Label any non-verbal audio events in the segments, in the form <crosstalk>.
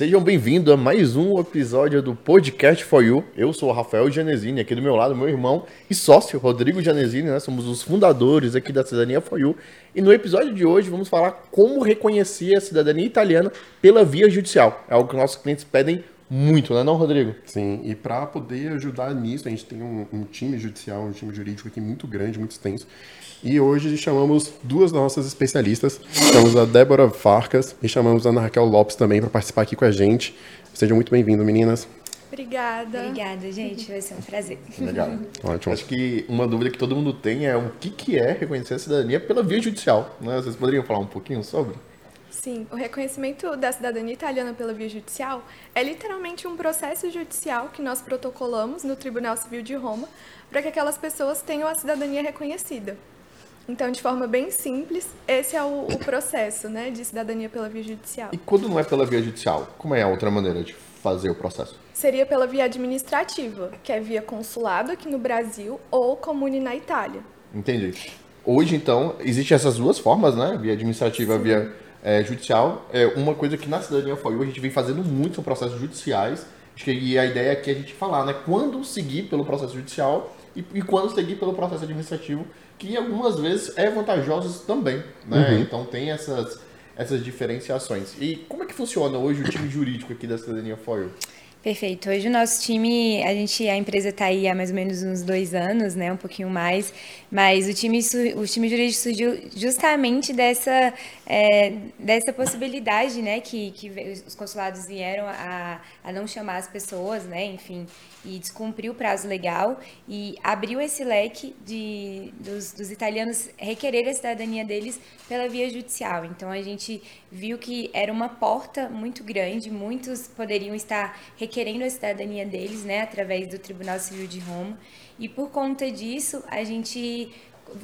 Sejam bem-vindos a mais um episódio do Podcast For You. Eu sou o Rafael Janesini, aqui do meu lado, meu irmão e sócio, Rodrigo Janesini, né? Somos os fundadores aqui da Cidadania For You. E no episódio de hoje vamos falar como reconhecer a cidadania italiana pela via judicial. É algo que nossos clientes pedem muito, né não, Rodrigo? Sim, e para poder ajudar nisso, a gente tem um, um, time judicial, um time jurídico aqui muito grande, muito extenso. E hoje chamamos duas nossas especialistas. Chamamos a Débora Farcas e chamamos a Ana Raquel Lopes também para participar aqui com a gente. Sejam muito bem-vindos, meninas. Obrigada. Obrigada, gente. Vai ser um prazer. Legal. <laughs> Ótimo. Acho que uma dúvida que todo mundo tem é o que, que é reconhecer a cidadania pela via judicial. Né? Vocês poderiam falar um pouquinho sobre? Sim, o reconhecimento da cidadania italiana pela via judicial é literalmente um processo judicial que nós protocolamos no Tribunal Civil de Roma para que aquelas pessoas tenham a cidadania reconhecida. Então, de forma bem simples, esse é o, o, processo né, de cidadania pela via judicial. E quando não é pela via judicial, como é a outra maneira de fazer o processo? Seria pela via administrativa, que é via consulado aqui no Brasil ou comune na Itália. Entendi. Hoje, então, existem essas duas formas, né? Via administrativa, Sim. via é, judicial. É uma coisa que na Cidadania FOIU a gente vem fazendo muito são processos judiciais. E a ideia aqui é a gente falar, né? Quando seguir pelo processo judicial e, e quando seguir pelo processo administrativo, que algumas vezes é vantajoso também, né? Uhum. Então tem essas, essas diferenciações. E como é que funciona hoje o time jurídico aqui da Cidadania FOIU? Perfeito. Hoje o nosso time, a gente, a empresa está aí há mais ou menos uns dois anos, né, um pouquinho mais, mas o time, o time jurídico surgiu justamente dessa, é, dessa possibilidade, né, que, que os consulados vieram a, a não chamar as pessoas, né, enfim, e descumpriu o prazo legal e abriu esse leque de, dos, dos italianos requerer a cidadania deles pela via judicial. Então a gente viu que era uma porta muito grande, muitos poderiam estar requerendo a cidadania deles, né, através do Tribunal Civil de Roma. E por conta disso, a gente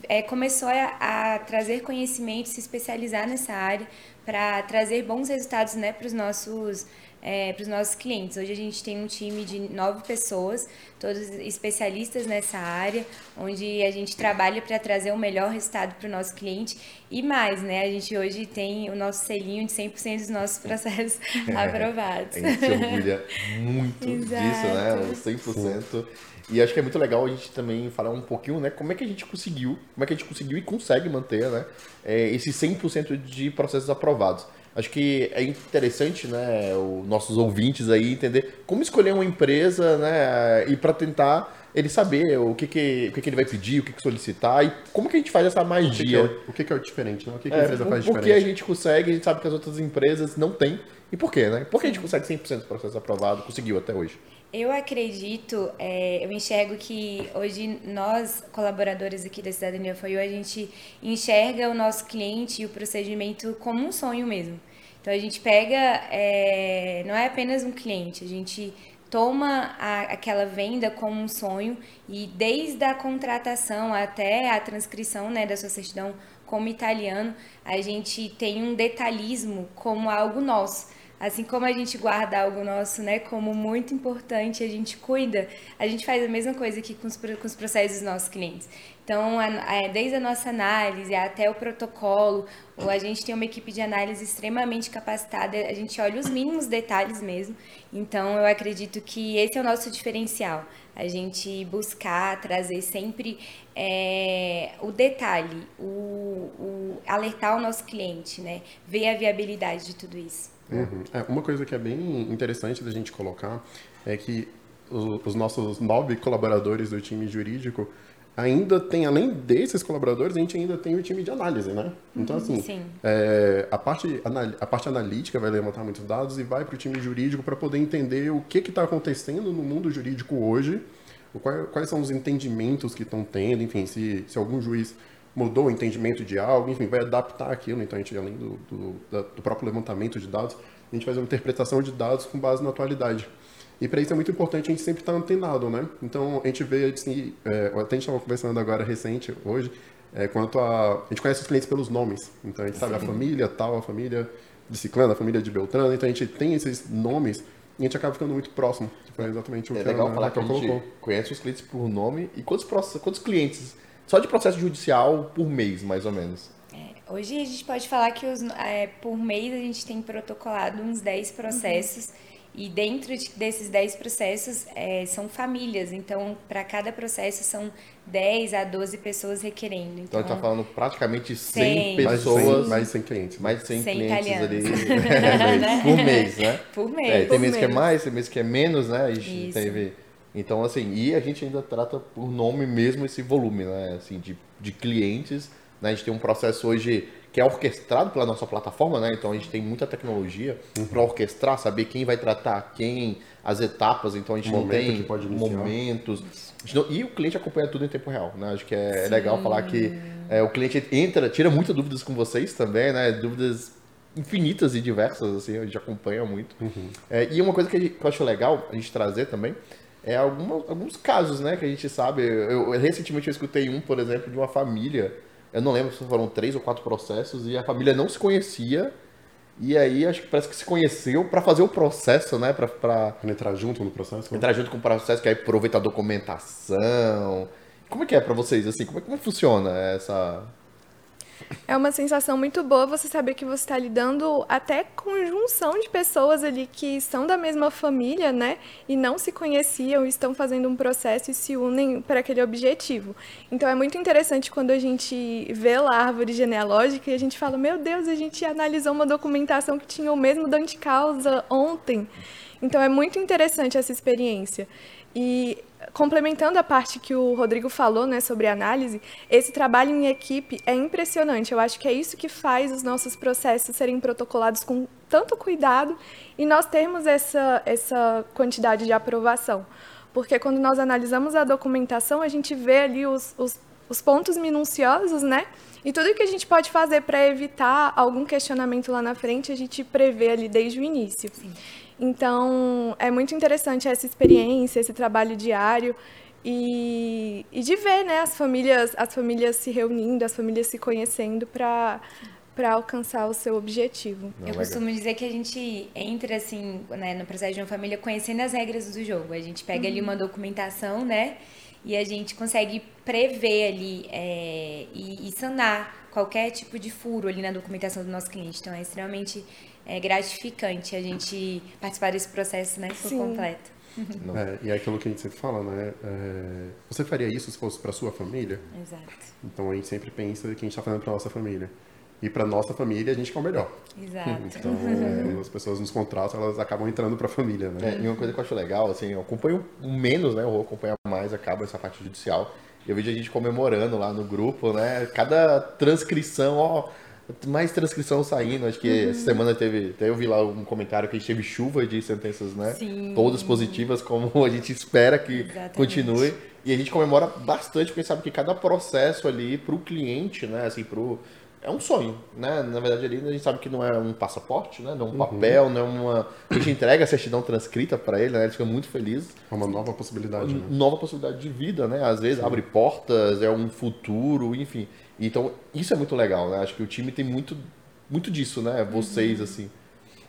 é, começou a, a, trazer conhecimento, se especializar nessa área para trazer bons resultados né, para os nossos é, para os nossos clientes. Hoje a gente tem um time de nove pessoas, todos especialistas nessa área, onde a gente trabalha para trazer o melhor resultado para o nosso cliente e mais, né? A gente hoje tem o nosso selinho de 100% dos nossos processos <laughs> é, aprovados. A gente se orgulha muito <laughs> disso, né? 100%. E acho que é muito legal a gente também falar um pouquinho, né, como é que a gente conseguiu, como é que a gente conseguiu e consegue manter, né, é, esses 100% de processos aprovados. Acho que é interessante, né, os nossos ouvintes aí entender como escolher uma empresa, né, e para tentar ele saber o que, que, o que, que ele vai pedir, o que, que solicitar e como que a gente faz essa magia. O que, que, é, o que, que é diferente, né? O que, que a é, empresa faz diferente? Porque a gente consegue, a gente sabe que as outras empresas não têm. E por quê, né? Por que a gente consegue 100% do processo aprovado, conseguiu até hoje? Eu acredito, é, eu enxergo que hoje nós, colaboradores aqui da Cidadania Foi a gente enxerga o nosso cliente e o procedimento como um sonho mesmo. Então a gente pega, é, não é apenas um cliente, a gente toma a, aquela venda como um sonho e desde a contratação até a transcrição né, da sua certidão como italiano, a gente tem um detalhismo como algo nosso. Assim como a gente guarda algo nosso, né, como muito importante, a gente cuida, a gente faz a mesma coisa aqui com os, com os processos dos nossos clientes. Então, a, a, desde a nossa análise até o protocolo, a gente tem uma equipe de análise extremamente capacitada, a gente olha os mínimos detalhes mesmo. Então, eu acredito que esse é o nosso diferencial, a gente buscar trazer sempre é, o detalhe, o, o, alertar o nosso cliente, né, ver a viabilidade de tudo isso. Uhum. É, uma coisa que é bem interessante da gente colocar é que os, os nossos nove colaboradores do time jurídico ainda tem, além desses colaboradores, a gente ainda tem o time de análise, né? Então, uhum, assim, é, a, parte, a parte analítica vai levantar muitos dados e vai para o time jurídico para poder entender o que está acontecendo no mundo jurídico hoje, quais, quais são os entendimentos que estão tendo, enfim, se, se algum juiz mudou o entendimento de algo, enfim, vai adaptar aquilo. Então, a gente, além do, do, do próprio levantamento de dados, a gente faz uma interpretação de dados com base na atualidade. E para isso é muito importante a gente sempre estar tá antenado, né? Então, a gente vê, assim, é, até a gente estava conversando agora recente, hoje, é, quanto a... A gente conhece os clientes pelos nomes. Então, a gente sabe a família tal, a família de Ciclano, a família de Beltrano. Então, a gente tem esses nomes e a gente acaba ficando muito próximo. Foi exatamente o é que legal a, falar que a gente colocou. conhece os clientes por nome e quantos, quantos clientes só de processo judicial por mês, mais ou menos. É, hoje a gente pode falar que os, é, por mês a gente tem protocolado uns 10 processos. Uhum. E dentro de, desses 10 processos é, são famílias, então para cada processo são 10 a 12 pessoas requerendo. Então, então a gente está falando praticamente 100, 100 pessoas. Mais de 100 clientes. Mais de 100, 100 clientes italianos. ali <laughs> por mês, né? Por mês. É, tem mês que é mais, tem mês que é menos, né? A gente teve... Então, assim, e a gente ainda trata por nome mesmo esse volume, né? Assim, de, de clientes. Né? A gente tem um processo hoje que é orquestrado pela nossa plataforma, né? Então a gente tem muita tecnologia uhum. para orquestrar, saber quem vai tratar quem, as etapas. Então a gente Momento não tem momentos. Não, e o cliente acompanha tudo em tempo real, né? Acho que é Sim. legal falar que é, o cliente entra, tira muitas dúvidas com vocês também, né? Dúvidas infinitas e diversas, assim, a gente acompanha muito. Uhum. É, e uma coisa que, gente, que, eu acho legal a gente trazer também é alguma, alguns casos, né? Que a gente sabe. Eu, eu, recentemente eu escutei um, por exemplo, de uma família eu não lembro se foram três ou quatro processos e a família não se conhecia. E aí acho que parece que se conheceu para fazer o processo, né? Para pra... entrar junto no processo. Entrar junto com o processo, que aí aproveita a documentação. Como é que é para vocês assim? Como é como funciona essa é uma sensação muito boa você saber que você está lidando até com junção de pessoas ali que são da mesma família, né? E não se conheciam, estão fazendo um processo e se unem para aquele objetivo. Então é muito interessante quando a gente vê lá a árvore genealógica e a gente fala: Meu Deus, a gente analisou uma documentação que tinha o mesmo dano de causa ontem. Então é muito interessante essa experiência. E complementando a parte que o Rodrigo falou, né, sobre análise, esse trabalho em equipe é impressionante. Eu acho que é isso que faz os nossos processos serem protocolados com tanto cuidado e nós termos essa, essa quantidade de aprovação. Porque quando nós analisamos a documentação, a gente vê ali os, os, os pontos minuciosos, né? E tudo que a gente pode fazer para evitar algum questionamento lá na frente, a gente prevê ali desde o início. Sim. Então, é muito interessante essa experiência, esse trabalho diário e, e de ver né, as, famílias, as famílias se reunindo, as famílias se conhecendo para para alcançar o seu objetivo. Não, eu legal. costumo dizer que a gente entra assim, né, no processo de uma família conhecendo as regras do jogo. A gente pega uhum. ali uma documentação, né, e a gente consegue prever ali é, e, e sanar qualquer tipo de furo ali na documentação do nosso cliente. Então é extremamente é gratificante a gente participar desse processo, né, por Sim. completo. É, e é aquilo que a gente sempre fala, né? É, você faria isso se fosse para sua família? Exato. Então a gente sempre pensa que a gente está fazendo para nossa família. E para nossa família a gente quer o melhor. Exato. Então é, as pessoas nos contratos elas acabam entrando para a família, né? É, e uma coisa que eu acho legal, assim, eu acompanho menos, né? Eu vou acompanhar mais, acaba essa parte judicial. Eu vejo a gente comemorando lá no grupo, né? Cada transcrição, ó mais transcrição saindo. Acho que uhum. essa semana teve. Até eu vi lá um comentário que a gente teve chuva de sentenças, né? Sim. Todas positivas, como a gente espera que Exatamente. continue. E a gente comemora bastante, porque sabe que cada processo ali para o cliente, né? Assim, pro. É um sonho, né? Na verdade, ali a gente sabe que não é um passaporte, né? Não é um uhum. papel, não é uma. A gente entrega a certidão transcrita para ele, né? Ele fica muito feliz. É uma nova possibilidade, né? Nova possibilidade de vida, né? Às vezes Sim. abre portas, é um futuro, enfim. Então, isso é muito legal, né? Acho que o time tem muito, muito disso, né? Vocês, uhum. assim.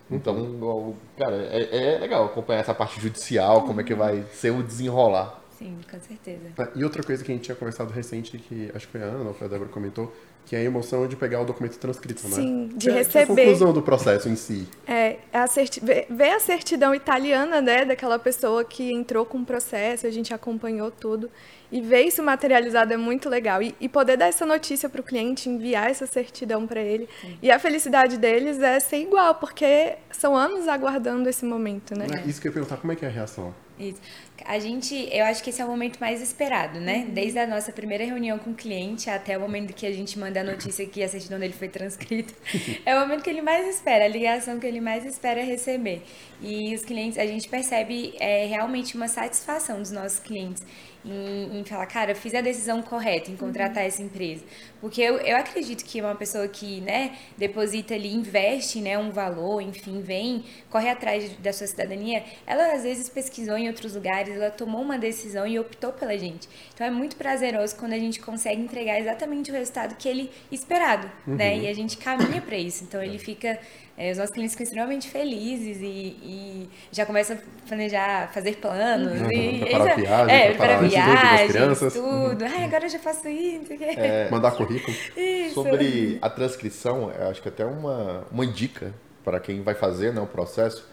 Então, uhum. cara, é, é, legal acompanhar essa parte judicial, como é que vai ser o desenrolar. Sim, com certeza. E outra coisa que a gente tinha conversado recente, que acho que foi a Ana ou foi a Débora comentou, que é a emoção de pegar o documento transcrito, né? Sim, de é, receber. a conclusão do processo em si. É, a certi... ver a certidão italiana, né, daquela pessoa que entrou com o processo, a gente acompanhou tudo. E ver isso materializado é muito legal. E, e poder dar essa notícia para o cliente, enviar essa certidão para ele. Sim. E a felicidade deles é ser igual, porque são anos aguardando esse momento, né? É. Isso que eu ia perguntar, como é que é a reação? Isso. A gente, eu acho que esse é o momento mais esperado, né? Uhum. Desde a nossa primeira reunião com o cliente até o momento que a gente manda a notícia que a certidão dele foi transcrita. <laughs> é o momento que ele mais espera, a ligação que ele mais espera receber. E os clientes, a gente percebe é, realmente uma satisfação dos nossos clientes em, em falar, cara, eu fiz a decisão correta em contratar uhum. essa empresa. Porque eu, eu acredito que uma pessoa que, né, deposita ali, investe, né, um valor, enfim, vem, corre atrás da sua cidadania, ela às vezes pesquisou em outros lugares, ela tomou uma decisão e optou pela gente. Então é muito prazeroso quando a gente consegue entregar exatamente o resultado que ele esperado, né? uhum. né? E a gente caminha para isso. Então ele fica é, os nossos clientes ficam extremamente felizes e, e já começam a planejar, fazer planos. Uhum, e, preparar <laughs> viagens, é, preparar viagens, tudo. Uhum. Ai, agora eu já faço isso. É, Mandar currículo. Isso. Sobre a transcrição, acho que até uma, uma dica para quem vai fazer né, o processo.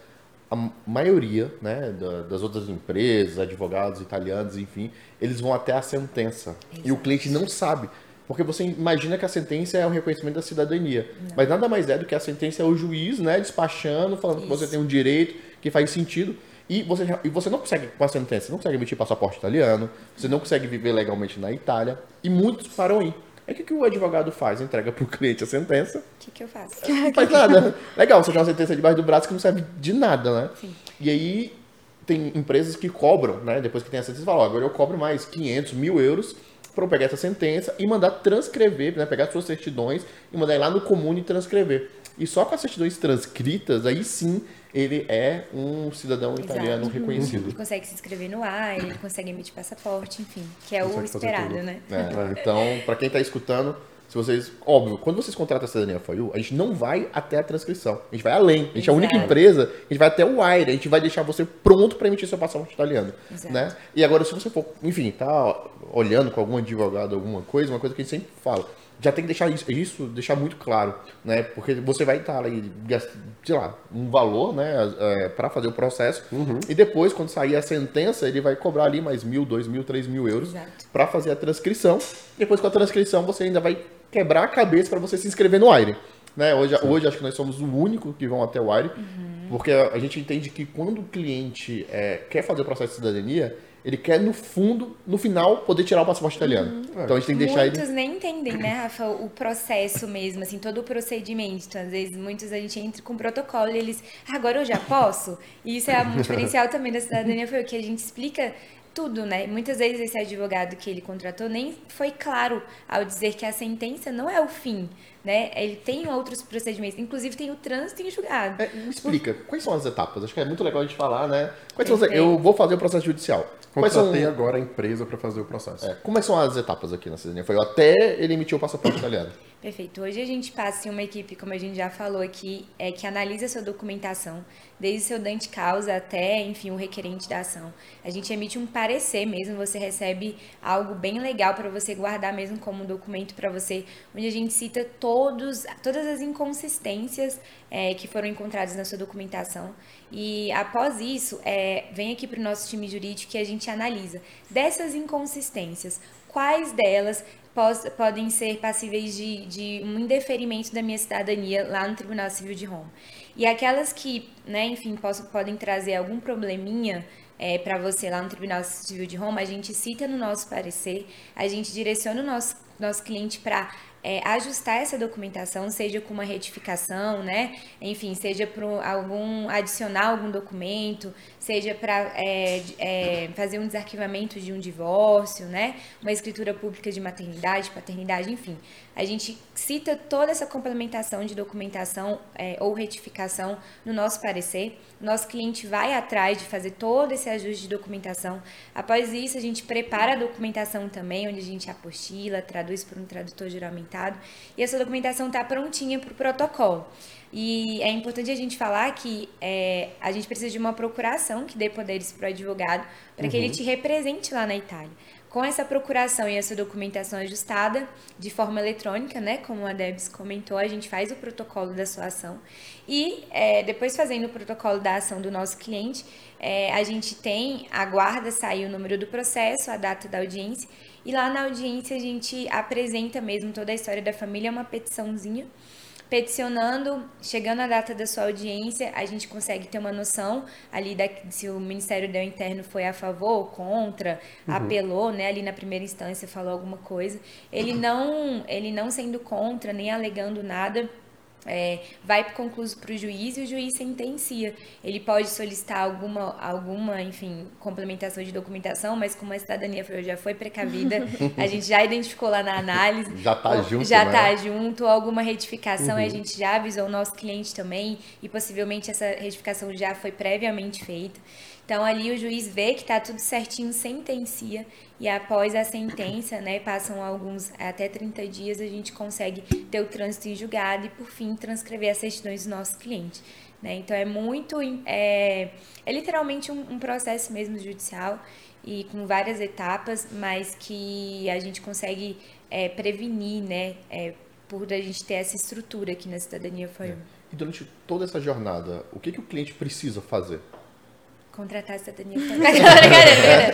A maioria né, das outras empresas, advogados italianos, enfim, eles vão até a sentença. Exato. E o cliente não sabe. Porque você imagina que a sentença é o reconhecimento da cidadania. Não. Mas nada mais é do que a sentença é o juiz, né, despachando, falando Isso. que você tem um direito, que faz sentido. E você, e você não consegue, com a sentença, não consegue emitir passaporte italiano, você não consegue viver legalmente na Itália, e muitos param aí. Aí o que, que o advogado faz? Entrega para o cliente a sentença. O que, que eu faço? Não faz nada. Legal, você tem uma sentença debaixo do braço que não serve de nada, né? Sim. E aí tem empresas que cobram, né? Depois que tem a sentença, falam, agora eu cobro mais 500, mil euros para pegar essa sentença e mandar transcrever, né, pegar suas certidões e mandar ir lá no comune transcrever. E só com as certidões transcritas, aí sim ele é um cidadão Exato. italiano reconhecido. Ele consegue se inscrever no ar, ele consegue emitir passaporte, enfim, que é consegue o esperado, né? É, então, para quem está escutando, se vocês, óbvio, quando vocês contratam a cidadania for you, a gente não vai até a transcrição. A gente vai além. A gente Exato. é a única empresa, a gente vai até o WIRE, a gente vai deixar você pronto para emitir seu passaporte italiano, Exato. né? E agora se você for, enfim, tá olhando com algum advogado alguma coisa, uma coisa que a gente sempre fala, já tem que deixar isso, isso deixar muito claro, né? Porque você vai estar ali, sei lá, um valor, né, é, para fazer o processo. Uhum. E depois, quando sair a sentença, ele vai cobrar ali mais mil, dois mil, três mil euros para fazer a transcrição. Depois, com a transcrição, você ainda vai quebrar a cabeça para você se inscrever no Aire. Né? Hoje, hoje acho que nós somos o único que vão até o Aire, uhum. porque a, gente entende que quando o cliente é, quer fazer o processo de cidadania, ele quer, no fundo, no final, poder tirar o passaporte italiano. Uhum. Então a gente tem que deixar muitos ele. Muitos nem entendem, né, Rafa, o processo mesmo, assim, todo o procedimento. Então, às vezes, muitos a gente entra com protocolo e eles, ah, agora eu já posso? E isso é um <laughs> diferencial também da cidadania, foi o que a gente explica tudo, né? Muitas vezes esse advogado que ele contratou nem foi claro ao dizer que a sentença não é o fim, né? Ele tem outros procedimentos, inclusive tem o trânsito em julgado. É, me explica, quais são as etapas? Acho que é muito legal a gente falar, né? Quais são as... Eu vou fazer o processo judicial. Contratei são... agora a empresa para fazer o processo. É, como são as etapas aqui na cidadania? Foi até ele emitir o passaporte italiano. Perfeito. Hoje a gente passa em uma equipe, como a gente já falou aqui, é, que analisa a sua documentação, desde o seu dante causa até, enfim, o requerente da ação. A gente emite um parecer mesmo, você recebe algo bem legal para você guardar mesmo como um documento para você, onde a gente cita todos, todas as inconsistências é, que foram encontradas na sua documentação. E após isso, é, vem aqui para o nosso time jurídico que a gente analisa dessas inconsistências, quais delas podem ser passíveis de, de um indeferimento da minha cidadania lá no Tribunal Civil de Roma. E aquelas que, né, enfim, possam, podem trazer algum probleminha é, para você lá no Tribunal Civil de Roma, a gente cita no nosso parecer, a gente direciona o nosso, nosso cliente para é, ajustar essa documentação, seja com uma retificação, né? Enfim, seja para algum adicionar algum documento, seja para é, é, fazer um desarquivamento de um divórcio, né? Uma escritura pública de maternidade, paternidade, enfim. A gente cita toda essa complementação de documentação é, ou retificação no nosso parecer. Nosso cliente vai atrás de fazer todo esse ajuste de documentação. Após isso, a gente prepara a documentação também, onde a gente apostila, traduz por um tradutor juramentado. E essa documentação está prontinha para o protocolo. E é importante a gente falar que é, a gente precisa de uma procuração que dê poderes para o advogado para uhum. que ele uhum. te represente lá na Itália. Com essa procuração e essa documentação ajustada de forma eletrônica, né, como a Debs comentou, a gente faz o protocolo da sua ação e é, depois fazendo o protocolo da ação do nosso cliente, é, a gente tem, aguarda sair o número do processo, a data da audiência e lá na audiência a gente apresenta mesmo toda a história da família, uma petiçãozinha peticionando, chegando a data da sua audiência, a gente consegue ter uma noção ali da, se o Ministério do Interno foi a favor ou contra, uhum. apelou, né, ali na primeira instância falou alguma coisa. Ele não, ele não sendo contra, nem alegando nada, é, vai concluso para o juiz e o juiz sentencia. Ele pode solicitar alguma, alguma, enfim, complementação de documentação, mas como a cidadania já foi precavida, <laughs> a gente já identificou lá na análise. Já está junto. Já está né? junto, alguma retificação, uhum. a gente já avisou o nosso cliente também, e possivelmente essa retificação já foi previamente feita. Então ali o juiz vê que está tudo certinho, sentencia e após a sentença, né, passam alguns até 30 dias a gente consegue ter o trânsito em julgado e por fim transcrever as certidões do nosso cliente. Né? Então é muito é, é literalmente um, um processo mesmo judicial e com várias etapas, mas que a gente consegue é, prevenir, né, é, por a gente ter essa estrutura aqui na cidadania foi. É. E durante toda essa jornada, o que, que o cliente precisa fazer? Contratar a cidadania <laughs> brincadeira.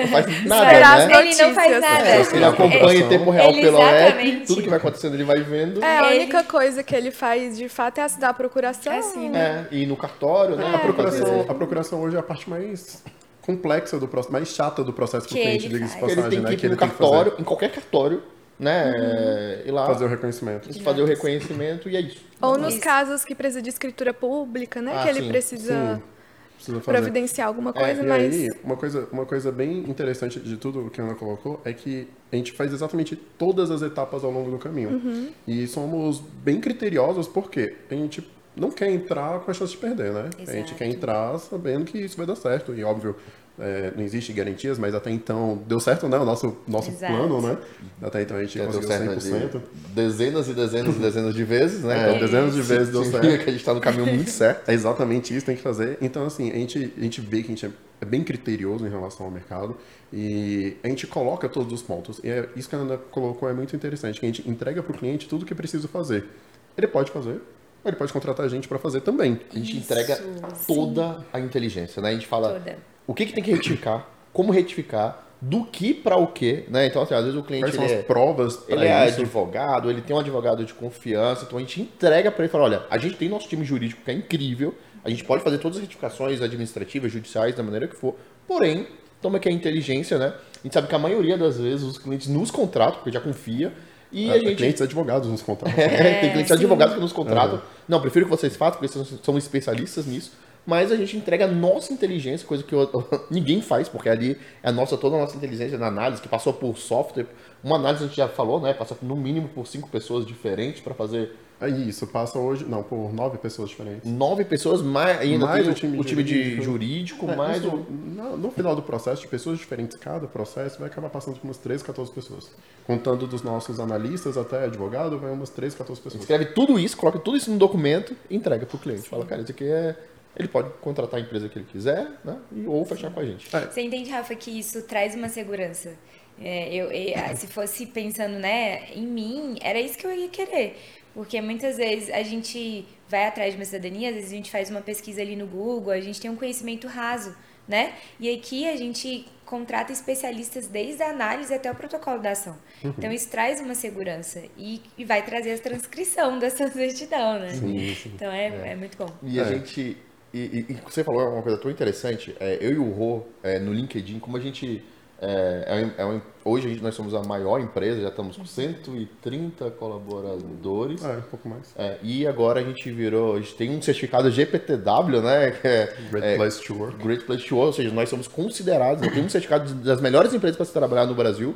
Não faz nada, né? Ele não faz nada. É, ele acompanha em tempo real pelo app, tudo que vai acontecendo ele vai vendo. É, a única coisa que ele faz de fato é assinar a procuração. É assim, né? É, e no cartório, né? A, procuração, a procuração hoje é a parte mais complexa do processo, mais chata do processo que, que o cliente, diga-se passagem, ele tem né? que ir que no cartório, em qualquer cartório, né? Uhum. Ir lá fazer o reconhecimento. Fazer o reconhecimento e é isso. Ou nos isso. casos que precisa de escritura pública, né? Ah, que ele sim, precisa. Sim providenciar alguma é, coisa, é, mas. Aí, uma coisa, uma coisa bem interessante de tudo que a Ana colocou é que a gente faz exatamente todas as etapas ao longo do caminho. Uhum. E somos bem criteriosos porque a gente não quer entrar com a chance de perder, né? Exato. A gente quer entrar sabendo que isso vai dar certo. E óbvio, é, não existe garantias, mas até então deu certo, né? O nosso, nosso plano, né? Até então a gente Já conseguiu deu certo 100%. dezenas e dezenas e dezenas de vezes, né? É, dezenas de vezes deu certo. que a gente está no caminho muito <laughs> certo. É exatamente isso, tem que fazer. Então, assim, a gente, a gente vê que a gente é bem criterioso em relação ao mercado e a gente coloca todos os pontos. E é, isso que a Ana colocou é muito interessante, que a gente entrega para o cliente tudo o que precisa fazer. Ele pode fazer, ele pode contratar a gente para fazer também. A gente isso, entrega toda sim. a inteligência, né? A gente fala... Toda o que, que tem que retificar, como retificar, do que para o que, né? Então, assim, às vezes o cliente. Quais são é, as provas? Ele é isso? advogado, ele tem um advogado de confiança, então a gente entrega para ele e fala: olha, a gente tem nosso time jurídico que é incrível, a gente pode fazer todas as retificações administrativas, judiciais, da maneira que for, porém, toma aqui a inteligência, né? A gente sabe que a maioria das vezes os clientes nos contratam, porque já confia. E é, a gente... Clientes advogados nos contratam. <laughs> É, tem clientes sim. advogados que nos contratam. Não, prefiro que vocês façam, porque vocês são especialistas nisso mas a gente entrega a nossa inteligência, coisa que eu, <laughs> ninguém faz, porque ali é a nossa, toda a nossa inteligência na análise, que passou por software. Uma análise a gente já falou, né? Passa no mínimo por cinco pessoas diferentes para fazer. É isso, passa hoje, não, por nove pessoas diferentes. Nove pessoas, mais ainda mais o time, o time de jurídico, é, mais isso, o... no, final do processo, de pessoas diferentes, cada processo vai acabar passando por umas 13, 14 pessoas. Contando dos nossos analistas até advogado, vai umas 13, 14 pessoas. Escreve tudo isso, coloca tudo isso no documento e entrega para o cliente. Fala, cara, isso aqui é ele pode contratar a empresa que ele quiser, né? ou fechar com a gente. É. Você entende, Rafa, que isso traz uma segurança? É, eu, eu, ah, se fosse pensando né, em mim, era isso que eu ia querer. Porque muitas vezes a gente vai atrás de uma cidadania, às vezes a gente faz uma pesquisa ali no Google, a gente tem um conhecimento raso, né? E aqui a gente contrata especialistas desde a análise até o protocolo da ação. Uhum. Então isso traz uma segurança e, e, vai trazer a transcrição <laughs> dessa certidão, né? Sim, sim. Então é, é. é muito bom. E a é. gente e, e, você falou uma coisa tão interessante. É, eu e o Rô, é, no LinkedIn, como a gente. É, é, é hoje a gente, nós somos a maior empresa, já estamos com 130 colaboradores. É, um pouco mais. É, e agora a gente virou. A gente tem um certificado GPTW, né? Que é, Great Place to Work. Great Place to Work, ou seja, nós somos considerados, temos um certificado das melhores empresas para se trabalhar no Brasil.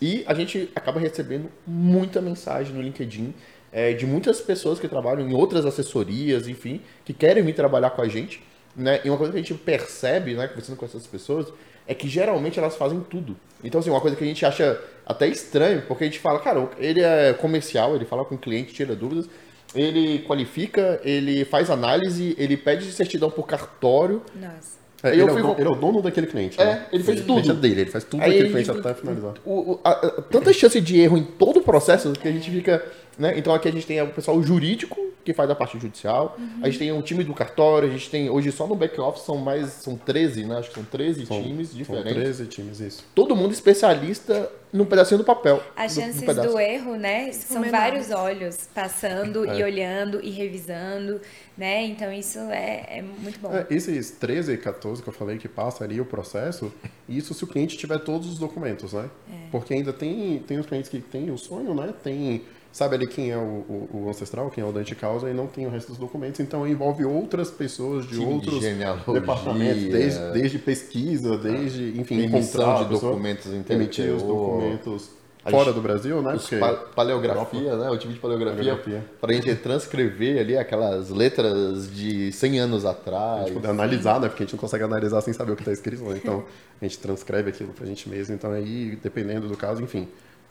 E a gente acaba recebendo muita mensagem no LinkedIn é, de muitas pessoas que trabalham em outras assessorias, enfim, que querem vir trabalhar com a gente. Né? E uma coisa que a gente percebe, né, conversando com essas pessoas, é que geralmente elas fazem tudo. Então, assim, uma coisa que a gente acha até estranho, porque a gente fala, cara, ele é comercial, ele fala com o cliente, tira dúvidas, ele qualifica, ele faz análise, ele pede certidão por cartório. Nossa. É, ele, é fui... ele, é o dono daquele cliente. É, né? ele fez ele tudo. dele, ele faz tudo Aí, daquele cliente até finalizar. O, o, a, a, tanta chance de erro em todo o processo que a gente fica né? Então aqui a gente tem o pessoal jurídico, que faz a parte judicial. Uhum. A gente tem um time do cartório, a gente tem, hoje só no back-office são mais, são 13, né? Acho que são 13 são, times diferentes. São 13 times, isso. Todo mundo especialista num pedacinho do papel. As chances do, do erro, né? São vários olhos passando é. e olhando e revisando, né? Então isso é, é muito bom. É, esses 13 e 14 que eu falei que passa ali o processo, isso se o cliente tiver todos os documentos, né? É. Porque ainda tem, tem os clientes que têm o sonho, né? Tem sabe ali quem é o, o, o ancestral, quem é o dante causa e não tem o resto dos documentos, então envolve outras pessoas de outros de departamentos, desde, desde pesquisa, desde, enfim, Emissão a de pessoa, documentos em emitir os documentos A fora gente- do Brasil, né? Porque pa- paleografia, né? O time de paleografia, Paleografia. pra gente transcrever ali aquelas letras de 100 anos a atrás. gente poder analisar, né? Porque a gente não consegue analisar sem saber o que está escrito, né? Então, a gente transcreve aquilo pra gente mesmo. Então, aí, dependendo do caso, enfim,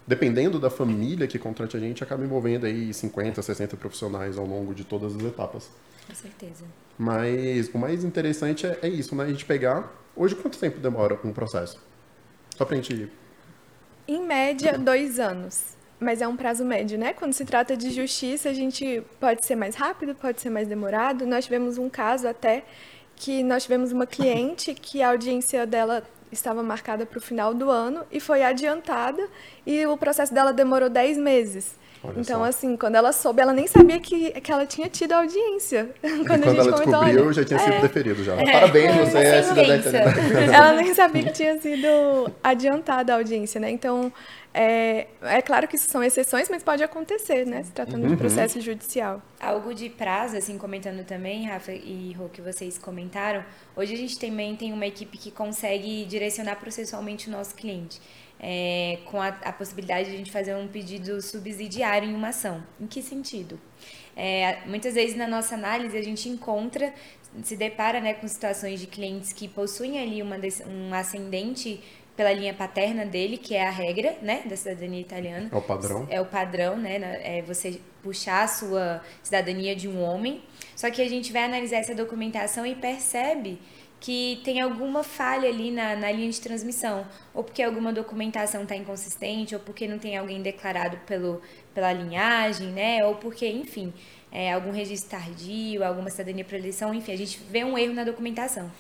dependendo da família que contrate a gente, acaba envolvendo aí 50, 60 profissionais ao longo de todas as etapas. Com certeza. Mas o mais interessante é, é isso, né? A gente pegar... Hoje, quanto tempo demora um processo? Só pra gente... Em média, dois anos. Mas é um prazo médio, né? Quando se trata de justiça, a gente pode ser mais rápido, pode ser mais demorado. Nós tivemos um caso até que nós tivemos uma cliente que a audiência dela estava marcada para o final do ano e foi adiantada e o processo dela demorou 10 meses. Olha então, só. assim, quando ela soube, ela nem sabia que, que ela tinha tido audiência. <laughs> Quando, quando ela descobriu, olha, já tinha sido deferido já. Parabéns, com você é cidadã italiana. <laughs> ela nem sabia que tinha sido adiantada a audiência, né? Então, é, é claro que isso são exceções, mas pode acontecer, né? Se tratando de processo judicial. Algo de prazo, assim, comentando também, Rafa e Rô, que vocês comentaram, hoje a gente também tem uma equipe que consegue direcionar processualmente o nosso cliente. É, com a, a possibilidade de a gente fazer um pedido subsidiário em uma ação. Em que sentido? É, muitas vezes na nossa análise a gente encontra, se depara né, com situações de clientes que possuem ali uma, um ascendente pela linha paterna dele, que é a regra né, da cidadania italiana. É o padrão. É o padrão, né? É você puxar a sua cidadania de um homem. Só que a gente vai analisar essa documentação e percebe que tem alguma falha ali na, na linha de transmissão. Ou porque alguma documentação está inconsistente, ou porque não tem alguém declarado pelo, pela linhagem, né? Ou porque, enfim, é, algum registro tardio, alguma cidadania por eleição, enfim, a gente vê um erro na documentação.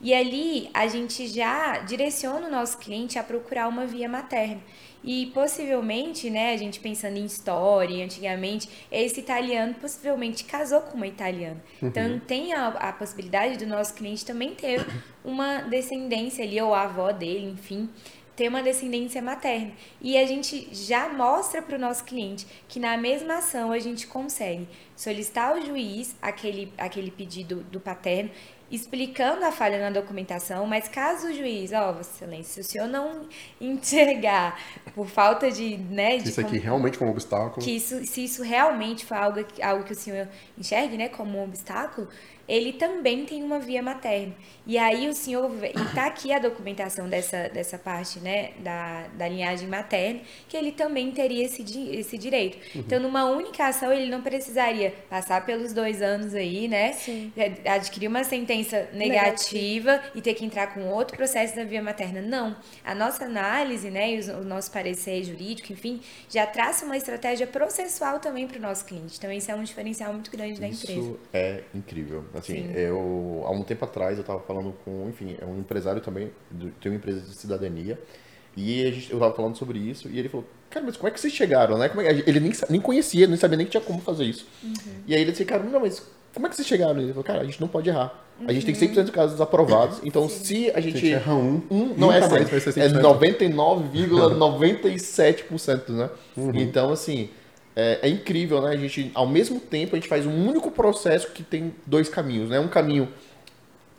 E ali a gente já direciona o nosso cliente a procurar uma via materna. E possivelmente, né, a gente pensando em história, antigamente, esse italiano possivelmente casou com uma italiana. Então tem a, a possibilidade do nosso cliente também ter uma descendência ali, ou a avó dele, enfim, ter uma descendência materna. E a gente já mostra para o nosso cliente que na mesma ação a gente consegue solicitar ao juiz aquele, aquele pedido do paterno, explicando a falha na documentação, mas caso o juiz, ó, Vossa Excelência, se o senhor não <laughs> entregar por falta de, né, de Isso aqui realmente foi um obstáculo. que isso, se isso realmente for algo, que- algo que o senhor enxergue, né, como um obstáculo, ele também tem uma via materna. E aí o senhor, e tá aqui a documentação dessa, dessa parte, né, da, da linhagem materna, que ele também teria esse, esse direito. Então, numa única ação, ele não precisaria passar pelos dois anos aí, né, Sim. é, adquirir uma sentença negativa e ter que entrar com outro processo da via materna. Não. A nossa análise, né, e os- o nosso parecer jurídico, enfim, já traça uma estratégia processual também para o nosso cliente. Então, isso é um diferencial muito grande da empresa. Isso é incrível. Assim, Sim. eu há um tempo atrás eu estava falando com, enfim, é um empresário também, do- tem uma empresa de cidadania, e a gente, eu estava falando sobre isso, e ele falou, cara, mas como é que vocês chegaram, né? Como é que-" ele nem, nem conhecia, nem sabia nem que tinha como fazer isso. Uhum. E aí ele disse, cara, não, mas como é que vocês chegaram? Ele falou, cara, a gente não pode errar. A gente tem 100% de casos aprovados, <laughs> então se a Se a gente... gente erra um, Um, não é nunca mais 100, vai ser é 100%. 99,97%, né? Então, assim, é, é incrível, né? A gente, ao mesmo tempo, a gente faz um único processo que tem dois caminhos, né? Um caminho,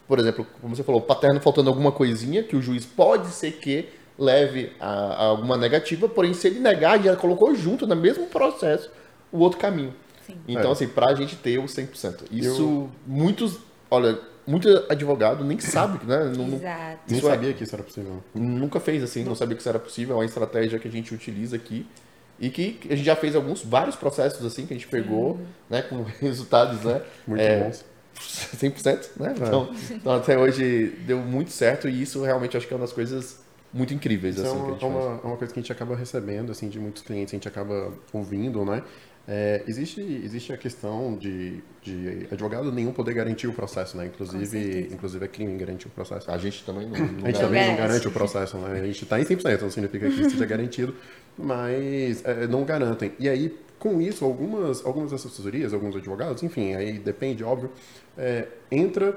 por exemplo, como você falou, paterno faltando alguma coisinha, que o juiz pode ser que leve a, a alguma negativa, porém, se ele negar, já colocou junto, no mesmo processo, o outro caminho. Sim. Então, É. assim, pra gente ter o 100%. Isso, muitos, olha, muito advogado nem sabe, né? Não- não- Exato. Nem é- sabia que isso era possível. Nunca fez assim, não sabia que isso era possível, é uma estratégia que a gente utiliza aqui e que a gente já fez alguns, vários processos assim que a gente pegou, né, com <laughs> resultados, né, Muito É, bons. 100%, né? Então, então até hoje deu muito certo e isso realmente acho que é uma das coisas muito incríveis Isso é assim que a uma, gente é faz. uma, é uma coisa que a gente acaba recebendo, assim, de muitos clientes, a gente acaba ouvindo, né? É, existe, existe a questão de, de advogado nenhum poder garantir o processo, né? Inclusive, inclusive é crime garantir o processo. A gente também não, não A gente garante. também não garante. o processo, né? A gente está em 100%, não significa que seja garantido, mas é, não garantem. E aí, com isso, algumas, algumas assessorias, alguns advogados, enfim, aí depende, óbvio, é, entra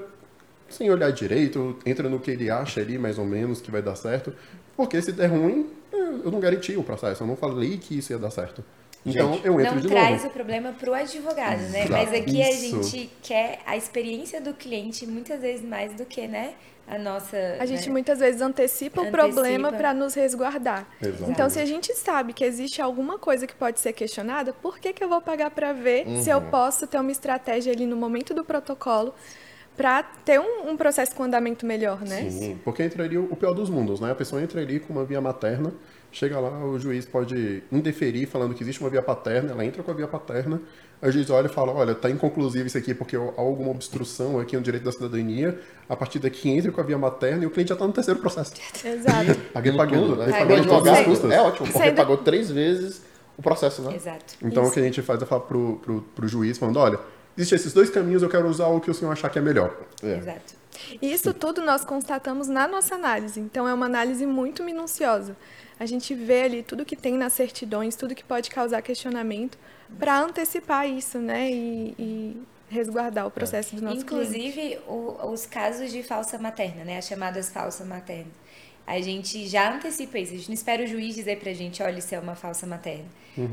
sem olhar direito, entra no que ele acha ali, mais ou menos, que vai dar certo, porque se der ruim, é, eu não garanti o processo, eu não falei que isso ia dar certo. Então Gente, eu entro não de traz novo. o problema para o advogado, né? Exato. Mas aqui a Isso. gente quer a experiência do cliente muitas vezes mais do que, né? A nossa. A gente né? muitas vezes antecipa, o Antecipa. problema para nos resguardar. Exatamente. Então, se a gente sabe que existe alguma coisa que pode ser questionada, por que, que eu vou pagar para ver se eu posso ter uma estratégia ali no momento do protocolo para ter um, um processo com andamento melhor, né? Sim, porque entraria o pior dos mundos, né? A pessoa entra ali com uma via materna, chega lá, o juiz pode indeferir falando que existe uma via paterna, ela entra com a via paterna, o juiz olha e fala, olha, tá inconclusivo isso aqui porque há alguma obstrução aqui no direito da cidadania, a partir daqui entra com a via materna e o cliente já tá no terceiro processo. Exato. Pagando, Pagando né? Pagando Pagando Pagando todas as custas. É ótimo, porque Sendo- pagou três vezes o processo, né? Exato. Então o que a gente faz é falar pro, pro, pro juiz, falando, olha, existem esses dois caminhos, eu quero usar o que o senhor achar que é melhor. É. Exato. E isso tudo nós constatamos na nossa análise. Então, é uma análise muito minuciosa. A gente vê ali tudo que tem nas certidões, tudo que pode causar questionamento, para antecipar isso, né? E, e resguardar o processo do nosso cliente. Inclusive, o- os casos de falsa materna, né? As chamadas falsa materna. A gente já antecipa isso. A gente não espera o juiz dizer pra gente, olha, isso é uma falsa materna.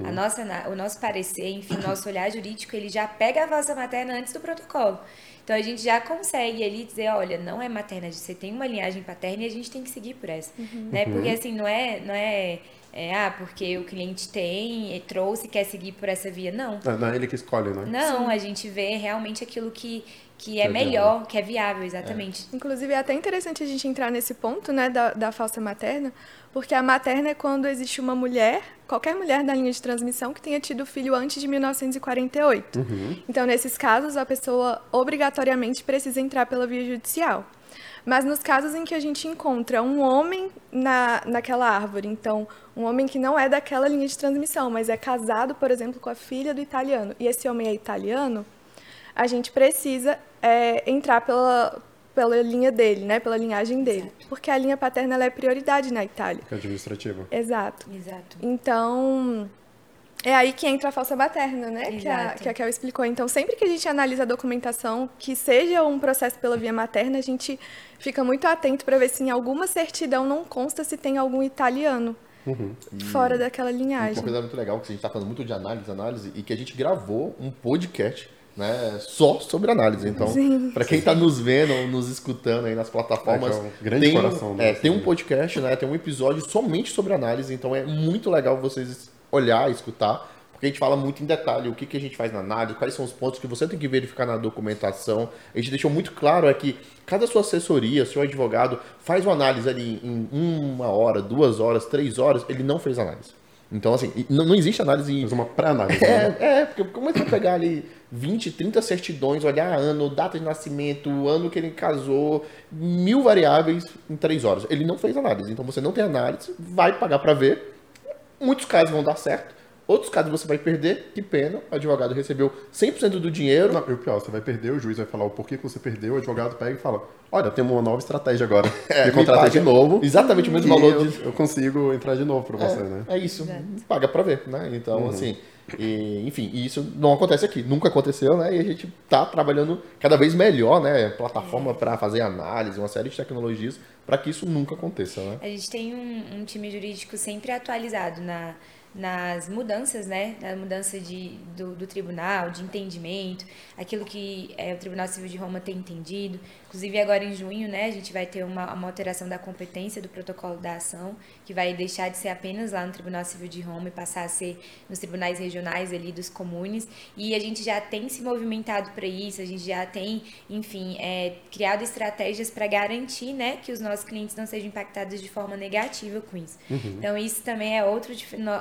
A nossa, o nosso parecer, enfim, o nosso olhar jurídico, ele já pega a falsa materna antes do protocolo. Então, a gente já consegue ali dizer, olha, não é materna, você tem uma linhagem paterna e a gente tem que seguir por essa. Né? Porque, assim, não é... Não é é, ah, porque o cliente tem, e trouxe, quer seguir por essa via. Não. Não, não é ele que escolhe, né? Não, a gente vê realmente aquilo que, que é é melhor, que é viável, exatamente. Inclusive, é até interessante a gente entrar nesse ponto, né, da, da falsa materna, porque a materna é quando existe uma mulher, qualquer mulher da linha de transmissão, que tenha tido filho antes de 1948. Então, nesses casos, a pessoa obrigatoriamente precisa entrar pela via judicial. Mas nos casos em que a gente encontra um homem na, naquela árvore, então, um homem que não é daquela linha de transmissão, mas é casado, por exemplo, com a filha do italiano, e esse homem é italiano, a gente precisa é, entrar pela, pela linha dele, né? Pela linhagem dele. Porque a linha paterna ela é prioridade na Itália. Que é administrativo. Exato. Exato. Então, é aí que entra a falsa materna, né? Que a, Exato. que a Kel explicou. Então, sempre que a gente analisa a documentação, que seja um processo pela via materna, a gente fica muito atento para ver se em alguma certidão não consta se tem algum italiano fora daquela Uma linhagem. coisa muito legal, que a gente tá falando muito de análise, análise, e que a gente gravou um podcast, né, só sobre análise. Então, para quem tá nos vendo ou nos escutando aí nas plataformas, É, é um grande tem, coração é, tem um podcast, né, tem um episódio somente sobre análise, então é muito legal vocês olhar, escutar, porque a gente fala muito em detalhe o que, que a gente faz na análise, quais são os pontos que você tem que verificar na documentação. A gente deixou muito claro é que cada sua assessoria, seu advogado, faz uma análise ali em uma hora, duas horas, três horas, ele não fez análise. Então, assim, não, não existe análise em Faz uma pré-análise. né? é, é, porque como é que vai pegar ali 20, 30 certidões, olhar ano, data de nascimento, ano que ele casou, mil variáveis em três horas? Ele não fez análise, então você não tem análise, vai pagar para ver. Muitos casos vão dar certo, outros casos você vai perder, que pena, o advogado recebeu 100% do dinheiro. Não, e o pior, você vai perder, o juiz vai falar o porquê que você perdeu, o advogado pega e fala, olha, temos uma nova estratégia agora. <laughs> É, me paga de novo. Exatamente o mesmo valor eu, de, eu consigo entrar de novo pra você, né? É, é isso, paga pra ver, né? Então, assim, e, enfim, e isso não acontece aqui, nunca aconteceu, né? E a gente tá trabalhando cada vez melhor, né? Plataforma para fazer análise, uma série de tecnologias para que isso nunca aconteça, né? A gente tem um, um time jurídico sempre atualizado na, nas mudanças, né? Na mudança de, do, do tribunal, de entendimento, aquilo que é, o Tribunal Civil de Roma tem entendido. Inclusive, agora em junho, né, a gente vai ter uma, uma alteração da competência do protocolo da ação, que vai deixar de ser apenas lá no Tribunal Civil de Roma e passar a ser nos tribunais regionais ali dos comunes. E a gente já tem se movimentado para isso, a gente já tem, enfim, é, criado estratégias para garantir, né, que os nossos clientes não sejam impactados de forma negativa com isso. Então, isso também é outro,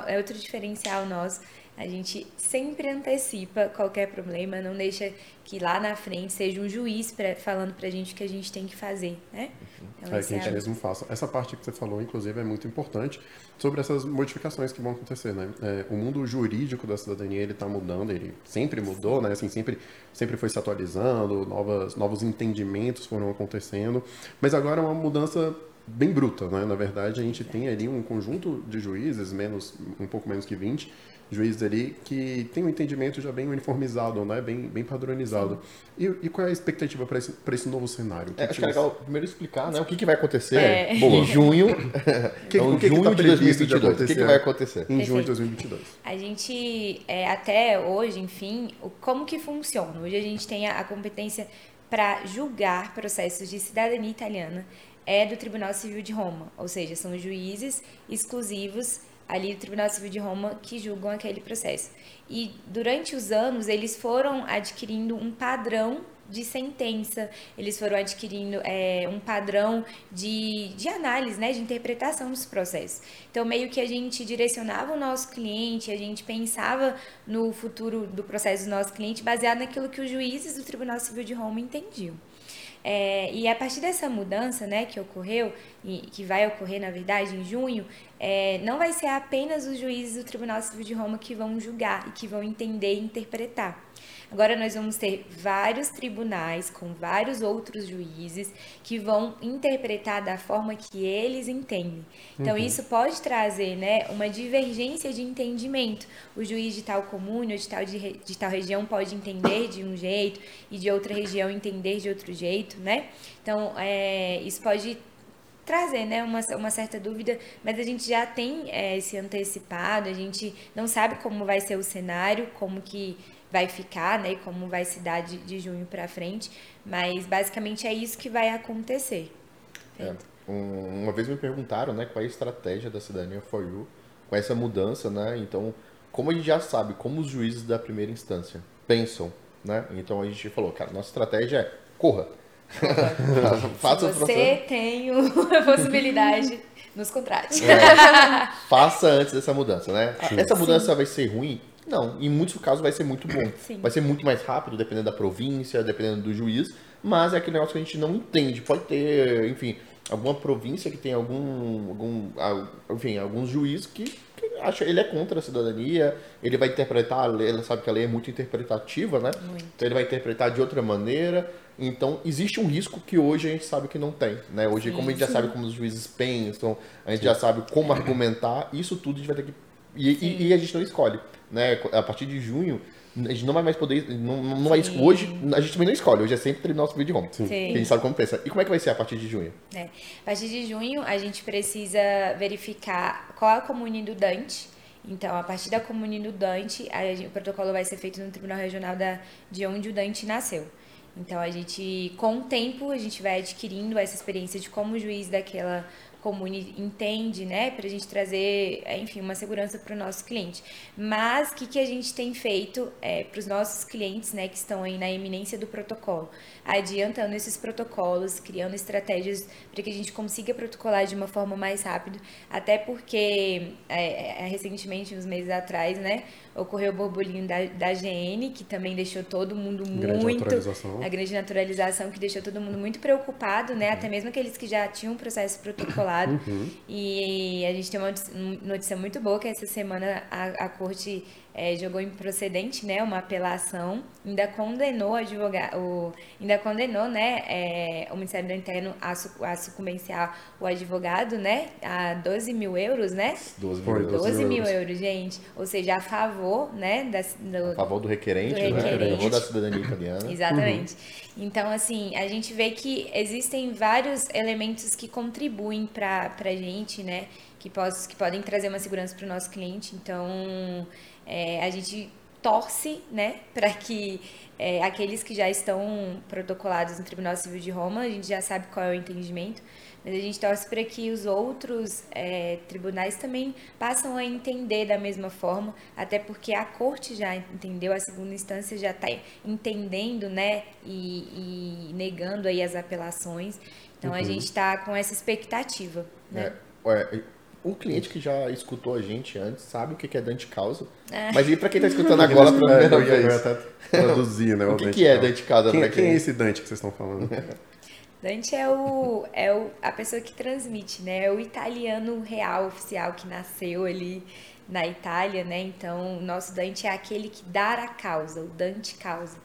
é outro diferencial nosso. A gente sempre antecipa qualquer problema, não deixa que lá na frente seja um juiz pra, falando pra gente o que a gente tem que fazer, né? Então, É que a gente é mesmo faça. Essa parte que você falou, inclusive, é muito importante sobre essas modificações que vão acontecer, né? É, o mundo jurídico da cidadania, ele está mudando, ele sempre mudou, né? Assim, sempre, sempre foi se atualizando, novas, novos entendimentos foram acontecendo, mas agora é uma mudança bem bruta, né? Na verdade, a gente tem ali um conjunto de juízes, menos um pouco menos que 20, juízes ali que tem um entendimento já bem uniformizado, né? bem, bem padronizado. E, e, qual é a expectativa para esse, esse novo cenário? É, acho que é legal primeiro explicar né, o que, que vai acontecer é. em junho, <laughs> que, então, o que, junho que tá de 2022. De o que, que vai acontecer? Em junho de 2022. A gente, é, até hoje, enfim, como que funciona? Hoje a gente tem a, a competência para julgar processos de cidadania italiana é do Tribunal Civil de Roma, ou seja, são juízes exclusivos ali do Tribunal Civil de Roma que julgam aquele processo. E durante os anos eles foram adquirindo um padrão de sentença, eles foram adquirindo é, um padrão de, de análise, né, de interpretação dos processos. Então, meio que a gente direcionava o nosso cliente, a gente pensava no futuro do processo do nosso cliente baseado naquilo que os juízes do Tribunal Civil de Roma entendiam. É, e a partir dessa mudança né, que ocorreu, e que vai ocorrer, na verdade, em junho, é, não vai ser apenas os juízes do Tribunal Civil de Roma que vão julgar e que vão entender e interpretar. Agora nós vamos ter vários tribunais com vários outros juízes que vão interpretar da forma que eles entendem. Então uhum. isso pode trazer, né, uma divergência de entendimento. O juiz de tal comune ou de tal, de, de tal região pode entender de um jeito e de outra região entender de outro jeito, né? Então é, isso pode trazer né, uma, uma certa dúvida, mas a gente já tem é, esse antecipado, a gente não sabe como vai ser o cenário, como que vai ficar, né, e como vai se dar de, de junho para frente, mas basicamente é isso que vai acontecer. É, um, uma vez me perguntaram, né, qual é a estratégia da cidadania for you com essa mudança, né? Então, como a gente já sabe como os juízes da primeira instância pensam, né? Então a gente falou, cara, nossa estratégia é corra. <laughs> Faça Se você tem a possibilidade, nos contrate. É, <laughs> faça antes dessa mudança, né? Sim. Essa mudança Sim. vai ser ruim? Não, em muitos casos vai ser muito bom. <coughs> Sim. Vai ser muito mais rápido, dependendo da província, dependendo do juiz, mas é aquele negócio que a gente não entende. Pode ter, enfim, alguma província que tem algum, algum enfim, alguns juízes que, que acha ele é contra a cidadania, ele vai interpretar a lei, ele sabe que a lei é muito interpretativa, né? Muito. Então ele vai interpretar de outra maneira. Então existe um risco que hoje a gente sabe que não tem, né? Hoje, sim, como a gente sim. já sabe como os juízes pensam, a gente sim. já sabe como argumentar, isso tudo a gente vai ter que e, e, e, a gente não escolhe, né? A partir de junho, a gente não vai mais poder. Não, não vai, hoje, a gente também não escolhe. Hoje é sempre terminar nosso vídeo home. Sim. Sim. a gente sabe como pensa. E como é que vai ser a partir de junho? É. A partir de junho, a gente precisa verificar qual é a comune do Dante. Então, a partir da comune do Dante, a, o protocolo vai ser feito no Tribunal Regional da, de onde o Dante nasceu. Então, a gente, com o tempo, a gente vai adquirindo essa experiência de como o juiz daquela comune entende, né, para a gente trazer, enfim, uma segurança para o nosso cliente. Mas o que, que a gente tem feito é, para os nossos clientes, né, que estão aí na eminência do protocolo, adiantando esses protocolos, criando estratégias para que a gente consiga protocolar de uma forma mais rápida, até porque é, é, recentemente, uns meses atrás, né, ocorreu o burburinho da, da GN, que também deixou todo mundo grande muito. A grande naturalização, que deixou todo mundo muito preocupado, né? Uhum. Até mesmo aqueles que já tinham um processo protocolado. Uhum. E a gente tem uma notícia muito boa que essa semana a, a corte é, jogou improcedente, né, uma apelação, ainda condenou advogado, o, condenou, né, é, o Ministério do Interno a, a sucumbenciar o advogado, né, a 12 mil euros, né? 12 mil, 12, 12 mil euros. euros, gente. Ou seja, a favor, né, da, do, a favor do requerente, do requerente. Né? a favor da cidadania italiana. Exatamente. Uhum. Então, assim, a gente vê que existem vários elementos que contribuem para a gente, né, que, posso, que podem trazer uma segurança para o nosso cliente. Então, é, a gente torce, né, para que é, aqueles que já estão protocolados no Tribunal Civil de Roma, a gente já sabe qual é o entendimento, mas a gente torce para que os outros é, tribunais também passam a entender da mesma forma, até porque a corte já entendeu, a segunda instância já está entendendo, né, e, e, negando aí as apelações. Então uhum. a gente está com essa expectativa, né? É, um cliente que já escutou a gente antes sabe o que é Dante Causa. É. Mas e para quem está escutando <laughs> agora pela primeira é, vez? Eu ia até traduzir, né? O, o que, que é Dante Causa? Quem, quem é esse Dante que vocês estão falando? <laughs> Dante é, o, é o, a pessoa que transmite, né? É o italiano real, oficial, que nasceu ali na Itália, né? Então, o nosso Dante é aquele que dá a causa, o Dante causa.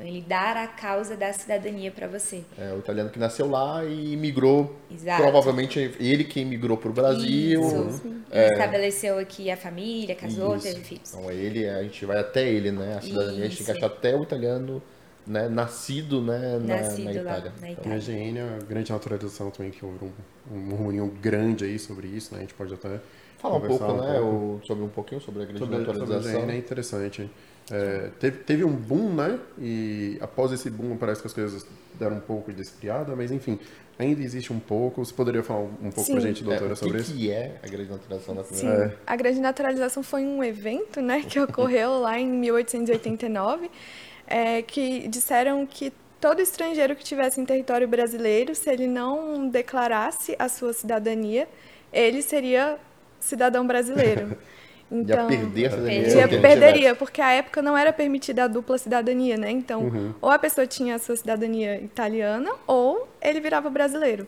Então Então, ele dar a causa da cidadania para você. É, o italiano que nasceu lá e migrou. Exato. Provavelmente ele que migrou para o Brasil. Isso. Ele estabeleceu aqui a família, casou, Isso. teve filhos. Então ele, a gente vai até ele, né? A cidadania a gente tem que Isso. achar até o italiano, né? Nascido, né? Na, Nascido na lá Itália. na E Itália. a GN, a grande naturalização também, que houve um, um murmurinho grande aí sobre isso, né? A gente pode até Falar um pouco, né? pouco. o- sobre um pouquinho sobre a grande sobre, sobre a naturalização. GN é interessante. É, teve, teve um boom, né? E após esse boom parece que as coisas deram um pouco de esfriada, mas enfim, ainda existe um pouco. Você poderia falar um, um pouco Sim. pra gente, É, doutora, o que, sobre isso? que é a grande naturalização da Sim, primeira? É. a grande naturalização foi um evento, né, que ocorreu lá em 1889, é, que disseram que todo estrangeiro que tivesse em território brasileiro, se ele não declarasse a sua cidadania, ele seria cidadão brasileiro. <laughs> Então, Ia perder a cidadania. Ele perderia, porque a época não era permitida a dupla cidadania, né? Então, Uhum. ou a pessoa tinha a sua cidadania italiana, ou ele virava brasileiro.